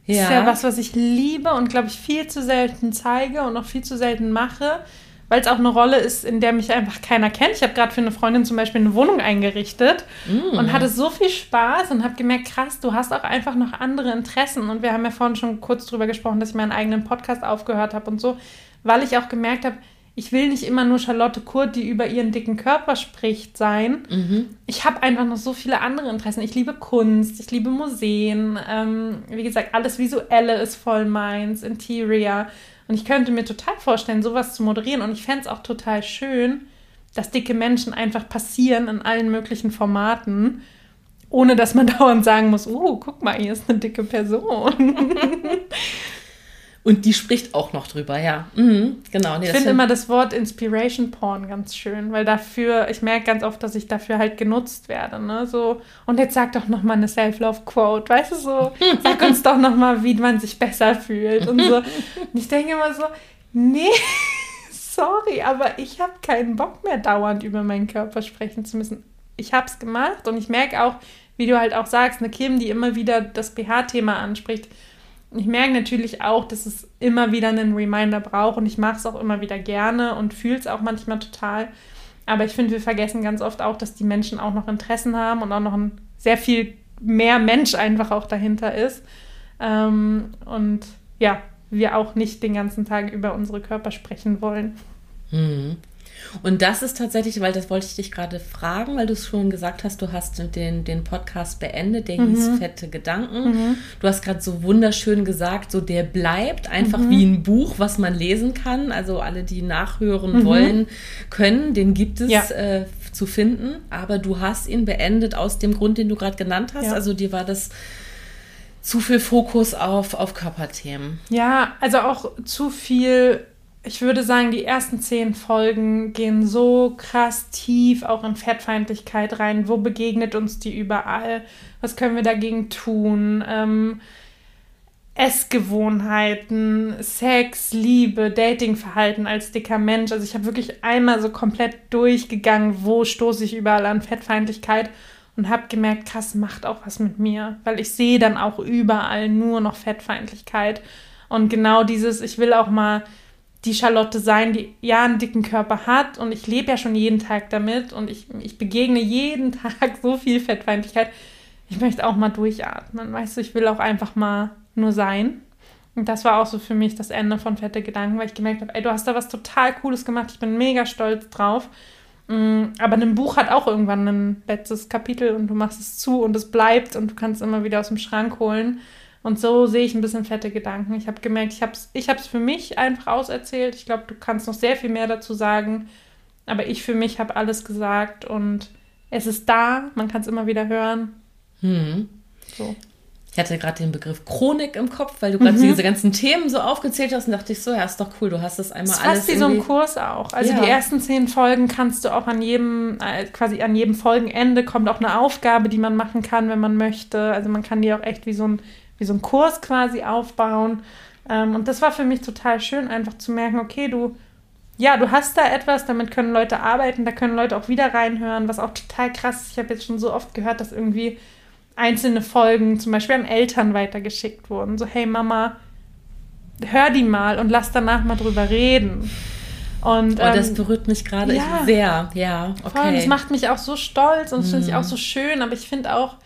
Das ja. ist ja was, was ich liebe und glaube ich viel zu selten zeige und auch viel zu selten mache weil es auch eine Rolle ist, in der mich einfach keiner kennt. Ich habe gerade für eine Freundin zum Beispiel eine Wohnung eingerichtet mm. und hatte so viel Spaß und habe gemerkt, krass, du hast auch einfach noch andere Interessen. Und wir haben ja vorhin schon kurz drüber gesprochen, dass ich meinen eigenen Podcast aufgehört habe und so, weil ich auch gemerkt habe, ich will nicht immer nur Charlotte Kurt, die über ihren dicken Körper spricht, sein. Mhm. Ich habe einfach noch so viele andere Interessen. Ich liebe Kunst, ich liebe Museen. Ähm, wie gesagt, alles Visuelle ist voll meins, Interior. Und ich könnte mir total vorstellen, sowas zu moderieren. Und ich fände es auch total schön, dass dicke Menschen einfach passieren in allen möglichen Formaten, ohne dass man dauernd sagen muss, oh, guck mal, hier ist eine dicke Person. Und die spricht auch noch drüber, ja. Mhm, genau. Nee, ich finde immer das Wort Inspiration Porn ganz schön, weil dafür, ich merke ganz oft, dass ich dafür halt genutzt werde. Ne? So, und jetzt sag doch noch mal eine Self-Love-Quote, weißt du so, sag uns doch noch mal, wie man sich besser fühlt und so. Und ich denke immer so, nee, sorry, aber ich habe keinen Bock mehr dauernd über meinen Körper sprechen zu müssen. Ich habe es gemacht und ich merke auch, wie du halt auch sagst, eine Kim, die immer wieder das BH-Thema anspricht, ich merke natürlich auch, dass es immer wieder einen Reminder braucht und ich mache es auch immer wieder gerne und fühle es auch manchmal total. Aber ich finde, wir vergessen ganz oft auch, dass die Menschen auch noch Interessen haben und auch noch ein sehr viel mehr Mensch einfach auch dahinter ist. Ähm, und ja, wir auch nicht den ganzen Tag über unsere Körper sprechen wollen. Mhm. Und das ist tatsächlich, weil das wollte ich dich gerade fragen, weil du es schon gesagt hast, du hast den, den Podcast beendet, der mhm. hieß Fette Gedanken. Mhm. Du hast gerade so wunderschön gesagt, so der bleibt einfach mhm. wie ein Buch, was man lesen kann. Also alle, die nachhören mhm. wollen, können, den gibt es ja. äh, zu finden. Aber du hast ihn beendet aus dem Grund, den du gerade genannt hast. Ja. Also dir war das zu viel Fokus auf, auf Körperthemen. Ja, also auch zu viel ich würde sagen, die ersten zehn Folgen gehen so krass tief auch in Fettfeindlichkeit rein. Wo begegnet uns die überall? Was können wir dagegen tun? Ähm, Essgewohnheiten, Sex, Liebe, Datingverhalten als dicker Mensch. Also ich habe wirklich einmal so komplett durchgegangen, wo stoße ich überall an Fettfeindlichkeit und habe gemerkt, krass, macht auch was mit mir, weil ich sehe dann auch überall nur noch Fettfeindlichkeit. Und genau dieses, ich will auch mal die Charlotte sein, die ja einen dicken Körper hat und ich lebe ja schon jeden Tag damit und ich, ich begegne jeden Tag so viel Fettfeindlichkeit. Ich möchte auch mal durchatmen, weißt du, ich will auch einfach mal nur sein. Und das war auch so für mich das Ende von Fette Gedanken, weil ich gemerkt habe, ey, du hast da was total Cooles gemacht, ich bin mega stolz drauf. Mm, aber ein Buch hat auch irgendwann ein letztes Kapitel und du machst es zu und es bleibt und du kannst immer wieder aus dem Schrank holen. Und so sehe ich ein bisschen fette Gedanken. Ich habe gemerkt, ich habe es ich für mich einfach auserzählt. Ich glaube, du kannst noch sehr viel mehr dazu sagen. Aber ich für mich habe alles gesagt und es ist da. Man kann es immer wieder hören. Hm. So. Ich hatte gerade den Begriff Chronik im Kopf, weil du gerade mhm. diese ganzen Themen so aufgezählt hast und dachte ich so, ja, ist doch cool, du hast das einmal das ist alles. Fast wie so ein Kurs auch. Also ja. die ersten zehn Folgen kannst du auch an jedem, äh, quasi an jedem Folgenende kommt auch eine Aufgabe, die man machen kann, wenn man möchte. Also man kann die auch echt wie so ein wie so einen Kurs quasi aufbauen. Ähm, und das war für mich total schön, einfach zu merken, okay, du, ja, du hast da etwas, damit können Leute arbeiten, da können Leute auch wieder reinhören, was auch total krass ist. Ich habe jetzt schon so oft gehört, dass irgendwie einzelne Folgen zum Beispiel an Eltern weitergeschickt wurden. So, hey Mama, hör die mal und lass danach mal drüber reden. Und, oh, das ähm, berührt mich gerade ja, sehr, ja. Okay. Voll, das macht mich auch so stolz und das finde ich auch mhm. so schön, aber ich finde auch,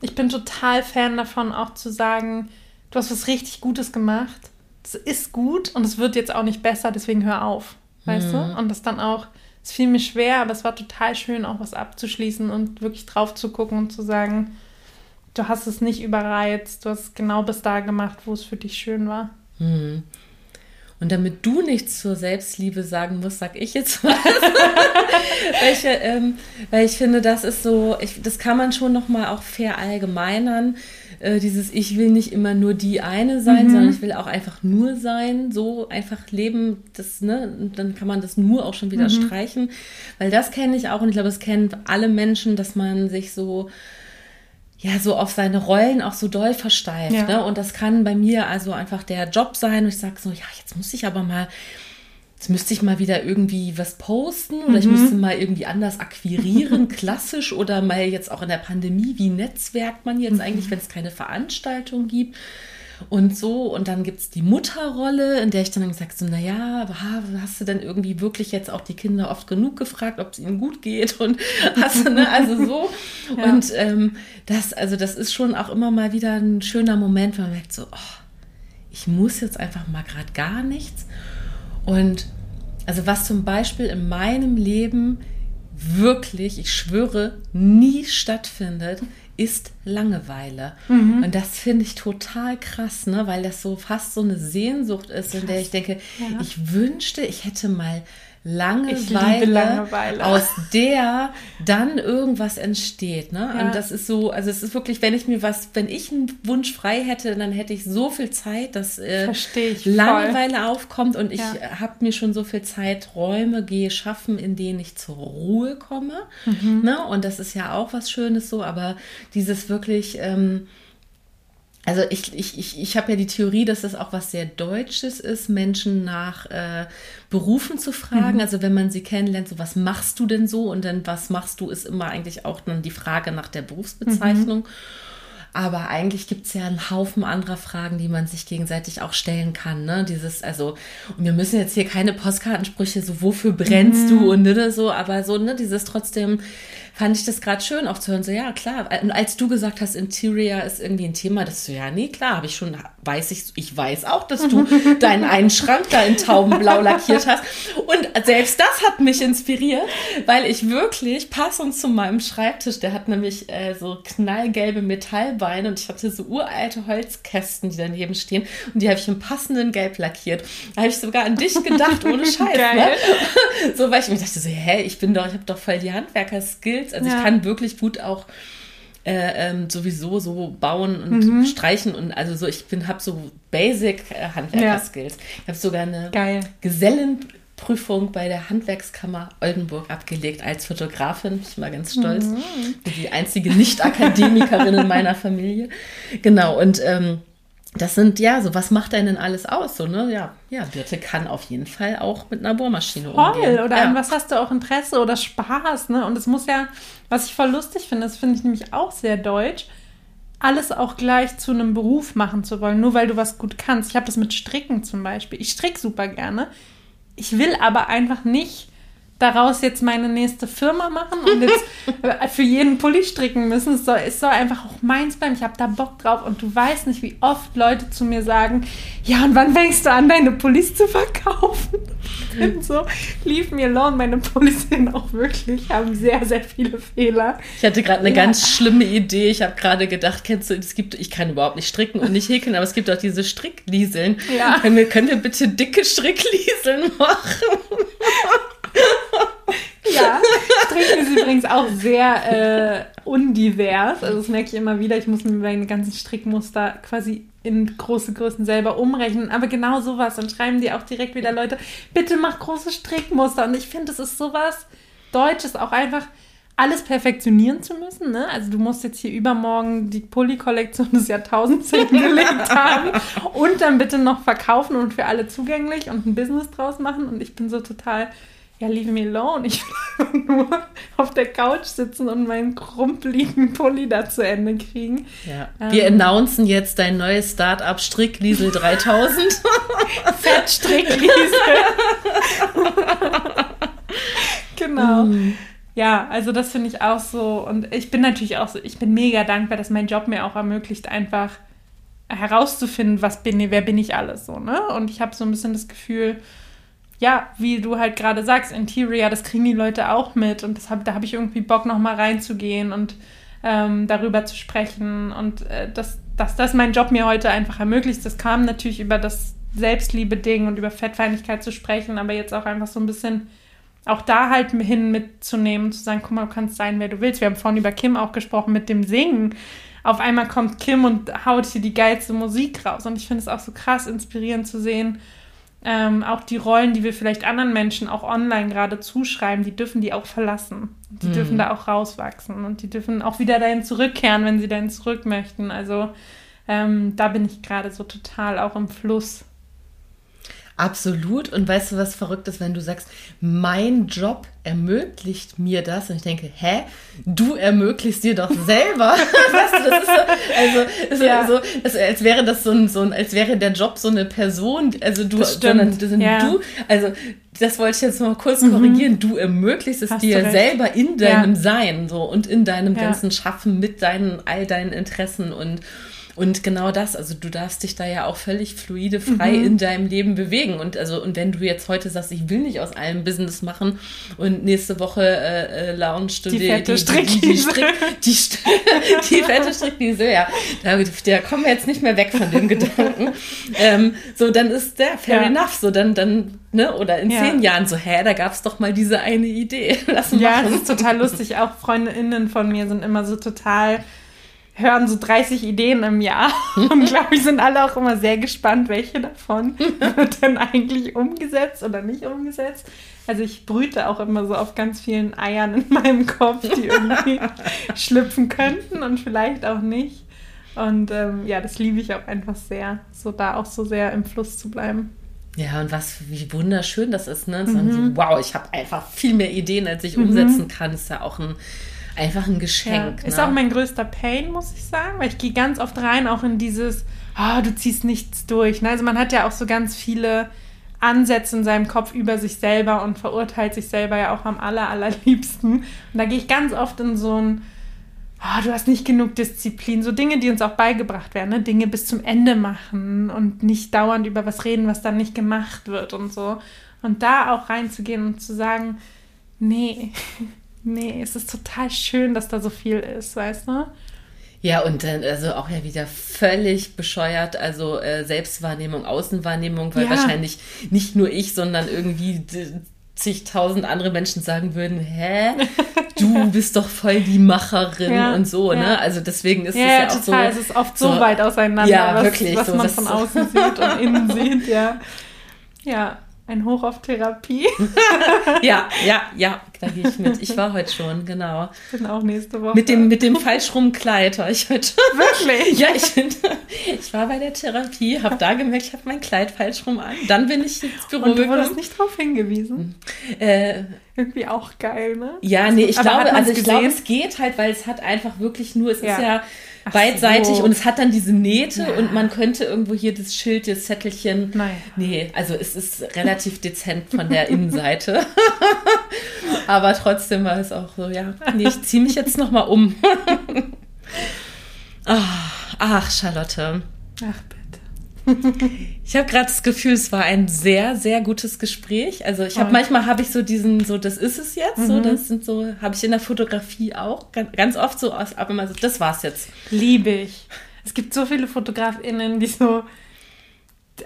ich bin total Fan davon, auch zu sagen, du hast was richtig Gutes gemacht. Es ist gut und es wird jetzt auch nicht besser, deswegen hör auf. Weißt mhm. du? Und das dann auch, es fiel mir schwer, aber es war total schön, auch was abzuschließen und wirklich drauf zu gucken und zu sagen, du hast es nicht überreizt, du hast genau bis da gemacht, wo es für dich schön war. Mhm. Und damit du nichts zur Selbstliebe sagen musst, sag ich jetzt was. weil, ich, ähm, weil ich finde, das ist so, ich, das kann man schon nochmal auch verallgemeinern. Äh, dieses Ich will nicht immer nur die eine sein, mhm. sondern ich will auch einfach nur sein, so einfach leben, das, ne, und dann kann man das nur auch schon wieder mhm. streichen. Weil das kenne ich auch und ich glaube, das kennen alle Menschen, dass man sich so ja, so auf seine Rollen auch so doll versteift. Ja. Ne? Und das kann bei mir also einfach der Job sein. Und ich sage so, ja, jetzt muss ich aber mal, jetzt müsste ich mal wieder irgendwie was posten oder mhm. ich müsste mal irgendwie anders akquirieren, klassisch oder mal jetzt auch in der Pandemie, wie netzwerkt man jetzt mhm. eigentlich, wenn es keine Veranstaltung gibt und so. Und dann gibt es die Mutterrolle, in der ich dann gesagt so, naja, hast du denn irgendwie wirklich jetzt auch die Kinder oft genug gefragt, ob es ihnen gut geht und hast du, ne, also so. ja. Und ähm, das, also das ist schon auch immer mal wieder ein schöner Moment, wenn man merkt so, oh, ich muss jetzt einfach mal gerade gar nichts. Und Also was zum Beispiel in meinem Leben wirklich, ich schwöre, nie stattfindet, ist Langeweile. Mhm. Und das finde ich total krass, ne? weil das so fast so eine Sehnsucht ist, krass. in der ich denke, ja. ich wünschte, ich hätte mal Langeweile, Langeweile, aus der dann irgendwas entsteht. Ne? Ja. Und das ist so, also es ist wirklich, wenn ich mir was, wenn ich einen Wunsch frei hätte, dann hätte ich so viel Zeit, dass äh, Langeweile voll. aufkommt und ich ja. habe mir schon so viel Zeit, Räume gehe schaffen, in denen ich zur Ruhe komme. Mhm. Ne? Und das ist ja auch was Schönes so, aber dieses wirklich ähm, also ich, ich, ich, ich habe ja die Theorie, dass das auch was sehr Deutsches ist, Menschen nach äh, Berufen zu fragen. Mhm. Also wenn man sie kennenlernt, so was machst du denn so? Und dann was machst du, ist immer eigentlich auch dann die Frage nach der Berufsbezeichnung. Mhm. Aber eigentlich gibt es ja einen Haufen anderer Fragen, die man sich gegenseitig auch stellen kann. Ne? Dieses, also, und wir müssen jetzt hier keine Postkartensprüche, so wofür brennst mhm. du und ne, so, aber so, ne, dieses trotzdem, fand ich das gerade schön auch zu hören. So, ja, klar. Und als du gesagt hast, Interior ist irgendwie ein Thema, das so, ja, nee, klar, habe ich schon, weiß ich, ich weiß auch, dass du deinen einen Schrank da in Taubenblau lackiert hast. Und selbst das hat mich inspiriert, weil ich wirklich passend zu meinem Schreibtisch, der hat nämlich äh, so knallgelbe Metallbeine und ich hatte so uralte Holzkästen, die daneben stehen und die habe ich im passenden Gelb lackiert. Da habe ich sogar an dich gedacht, ohne Scheiß. Ne? So, weil ich mir dachte so, hä, ich bin doch, ich habe doch voll die Handwerker-Skills Skills. Also ja. ich kann wirklich gut auch äh, ähm, sowieso so bauen und mhm. streichen und also so, ich bin, habe so Basic äh, Handwerker-Skills. Ja. Ich habe sogar eine Geil. Gesellenprüfung bei der Handwerkskammer Oldenburg abgelegt als Fotografin. Ich bin mal ganz stolz. Mhm. Die einzige Nicht-Akademikerin in meiner Familie. Genau, und ähm, das sind, ja, so was macht einen denn alles aus? So, ne? Ja, ja, Birte kann auf jeden Fall auch mit einer Bohrmaschine voll, umgehen. Oder ja. an was hast du auch Interesse oder Spaß, ne? Und es muss ja, was ich voll lustig finde, das finde ich nämlich auch sehr deutsch, alles auch gleich zu einem Beruf machen zu wollen, nur weil du was gut kannst. Ich habe das mit Stricken zum Beispiel. Ich stricke super gerne. Ich will aber einfach nicht daraus jetzt meine nächste Firma machen und jetzt für jeden Pulli stricken müssen. Es soll, es soll einfach auch meins bleiben. Ich habe da Bock drauf und du weißt nicht, wie oft Leute zu mir sagen, ja, und wann fängst du an, deine Pullis zu verkaufen? Und so, leave me alone. Meine Pullis sind auch wirklich, haben sehr, sehr viele Fehler. Ich hatte gerade eine ja. ganz schlimme Idee. Ich habe gerade gedacht, kennst du, es gibt, ich kann überhaupt nicht stricken und nicht häkeln, aber es gibt auch diese Stricklieseln. Ja. Können, wir, können wir bitte dicke Stricklieseln machen? ja, Stricken ist übrigens auch sehr äh, undivers. Also das merke ich immer wieder. Ich muss mir meine ganzen Strickmuster quasi in große Größen selber umrechnen. Aber genau sowas. Dann schreiben die auch direkt wieder Leute, bitte mach große Strickmuster. Und ich finde, es ist sowas Deutsches auch einfach alles perfektionieren zu müssen. Ne? Also du musst jetzt hier übermorgen die Pulli-Kollektion des Jahrtausends hingelegt haben und dann bitte noch verkaufen und für alle zugänglich und ein Business draus machen. Und ich bin so total ja, leave me alone. Ich will nur auf der Couch sitzen und meinen krumpeligen Pulli da zu Ende kriegen. Ja. Ähm, Wir announcen jetzt dein neues Start-up Strickliesel 3000. Fett Strickliesel. genau. Mm. Ja, also das finde ich auch so. Und ich bin natürlich auch so, ich bin mega dankbar, dass mein Job mir auch ermöglicht, einfach herauszufinden, was bin ich, wer bin ich alles so, ne? Und ich habe so ein bisschen das Gefühl, ja, wie du halt gerade sagst, Interior, das kriegen die Leute auch mit und das hab, da habe ich irgendwie Bock, nochmal reinzugehen und ähm, darüber zu sprechen und äh, dass, dass das mein Job mir heute einfach ermöglicht. Das kam natürlich über das Selbstliebe-Ding und über Fettfeindlichkeit zu sprechen, aber jetzt auch einfach so ein bisschen auch da halt hin mitzunehmen, zu sagen, guck mal, du kannst sein, wer du willst. Wir haben vorhin über Kim auch gesprochen mit dem Singen. Auf einmal kommt Kim und haut hier die geilste Musik raus. Und ich finde es auch so krass inspirierend zu sehen, ähm, auch die Rollen, die wir vielleicht anderen Menschen auch online gerade zuschreiben, die dürfen die auch verlassen. Die mhm. dürfen da auch rauswachsen und die dürfen auch wieder dahin zurückkehren, wenn sie dahin zurück möchten. Also ähm, da bin ich gerade so total auch im Fluss. Absolut. Und weißt du, was verrückt ist, wenn du sagst, mein Job ermöglicht mir das? Und ich denke, hä? Du ermöglichst dir doch selber. weißt du, das ist so, also, ja. so, als, als wäre das so ein, so ein, als wäre der Job so eine Person. Also du, sondern das sind ja. du, also das wollte ich jetzt mal kurz mhm. korrigieren. Du ermöglichst es Hast dir selber in deinem ja. Sein so und in deinem ganzen Schaffen mit deinen, all deinen Interessen und Und genau das, also du darfst dich da ja auch völlig fluide, frei mhm. in deinem Leben bewegen. Und also, und wenn du jetzt heute sagst, ich will nicht aus allem Business machen und nächste Woche äh, äh, launchst du die, die fette die, die, die, Strick, die, die fette Strickwiese, ja. Da, da kommen wir jetzt nicht mehr weg von dem Gedanken. Ähm, so, dann ist der fair ja. enough. So, dann, dann Ne? Oder in ja. zehn Jahren so, hä, da gab es doch mal diese eine Idee. Lass ja, machen. das ist total lustig. Auch FreundInnen von mir sind immer so total hören so 30 Ideen im Jahr und glaube ich sind alle auch immer sehr gespannt, welche davon wird dann eigentlich umgesetzt oder nicht umgesetzt. Also ich brüte auch immer so auf ganz vielen Eiern in meinem Kopf, die irgendwie schlüpfen könnten und vielleicht auch nicht. Und ähm, ja, das liebe ich auch einfach sehr, so da auch so sehr im Fluss zu bleiben. Ja, und was, wie wunderschön das ist, ne? Mhm. So, wow, ich habe einfach viel mehr Ideen, als ich mhm. umsetzen kann. Ist ja auch ein einfach ein Geschenk. Ja, ist ne? auch mein größter Pain, muss ich sagen, weil ich gehe ganz oft rein, auch in dieses, oh, du ziehst nichts durch. Ne? Also man hat ja auch so ganz viele Ansätze in seinem Kopf über sich selber und verurteilt sich selber ja auch am aller, allerliebsten. Und da gehe ich ganz oft in so ein, oh, du hast nicht genug Disziplin, so Dinge, die uns auch beigebracht werden, ne? Dinge bis zum Ende machen und nicht dauernd über was reden, was dann nicht gemacht wird und so. Und da auch reinzugehen und zu sagen, nee, Nee, es ist total schön, dass da so viel ist, weißt du? Ja, und dann also auch ja wieder völlig bescheuert, also äh, Selbstwahrnehmung, Außenwahrnehmung, weil ja. wahrscheinlich nicht nur ich, sondern irgendwie zigtausend andere Menschen sagen würden, hä, du bist doch voll die Macherin ja, und so, ne? ja. ne? Also deswegen ist ja, es ja, auch total. so. Es ist oft so, so weit auseinander, ja, was, wirklich, was so, man von außen sieht und innen sieht, ja. Ja, ein Hoch auf Therapie. ja, ja, ja, da gehe ich mit. Ich war heute schon, genau. Ich bin auch nächste Woche. Mit dem, mit dem falsch rum Kleid war ich heute schon. Wirklich? ja, ich, bin, ich war bei der Therapie, habe da gemerkt, ich habe mein Kleid falsch rum an. Dann bin ich ins Büro Und du wurdest nicht darauf hingewiesen? Äh, Irgendwie auch geil, ne? Ja, nee, ich glaube, also ich glaube, es geht halt, weil es hat einfach wirklich nur, es ja. ist ja Ach beidseitig so. und es hat dann diese Nähte ja. und man könnte irgendwo hier das Schild, das Zettelchen. Nein. Nee, also es ist relativ dezent von der Innenseite. Aber trotzdem war es auch so, ja, nee, ich ziehe mich jetzt nochmal um. ach, ach, Charlotte. Ach, bitte. Ich habe gerade das Gefühl, es war ein sehr, sehr gutes Gespräch. Also ich habe manchmal habe ich so diesen, so das ist es jetzt, mhm. so das sind so, habe ich in der Fotografie auch ganz, oft so aus, aber immer so, das war's jetzt. Liebe ich. Es gibt so viele FotografInnen, die so,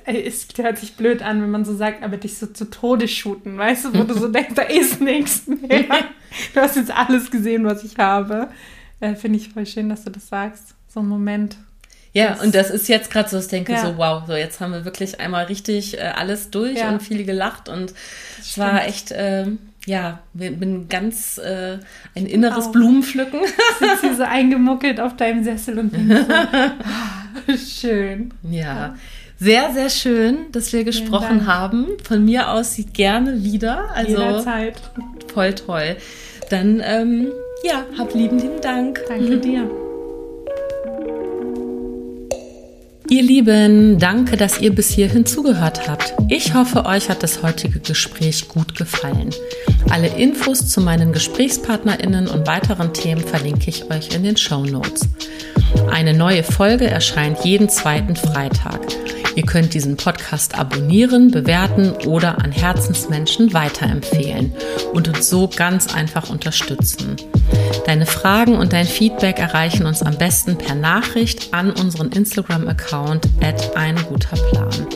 es hört sich blöd an, wenn man so sagt, aber dich so zu Tode shooten, weißt du, wo du so denkst, da ist nichts mehr. Du hast jetzt alles gesehen, was ich habe. Äh, Finde ich voll schön, dass du das sagst. So ein Moment, ja, das und das ist jetzt gerade so, ich denke ja. so, wow, so jetzt haben wir wirklich einmal richtig äh, alles durch ja. und viele gelacht und es war echt, äh, ja, wir bin ganz äh, ein inneres auch. Blumenpflücken. Sitzt hier so eingemuckelt auf deinem Sessel und denkst so, oh, schön. Ja. ja. Sehr, sehr schön, dass wir gesprochen haben. Von mir aus sieht gerne wieder. Also Jederzeit. Voll toll. Dann, ähm, ja, hab lieben, lieben Dank. Danke dir. Ihr Lieben, danke, dass ihr bis hierhin zugehört habt. Ich hoffe, euch hat das heutige Gespräch gut gefallen. Alle Infos zu meinen GesprächspartnerInnen und weiteren Themen verlinke ich euch in den Show Notes. Eine neue Folge erscheint jeden zweiten Freitag. Ihr könnt diesen Podcast abonnieren, bewerten oder an Herzensmenschen weiterempfehlen und uns so ganz einfach unterstützen. Deine Fragen und dein Feedback erreichen uns am besten per Nachricht an unseren Instagram-Account at ein guter Plan.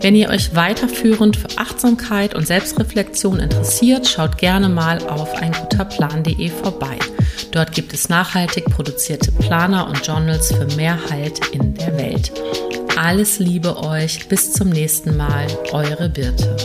Wenn ihr euch weiterführend für Achtsamkeit und Selbstreflexion interessiert, schaut gerne mal auf einguterplan.de vorbei. Dort gibt es nachhaltig produzierte Planer und Journals für mehr Halt in der Welt. Alles Liebe euch, bis zum nächsten Mal, eure Birte.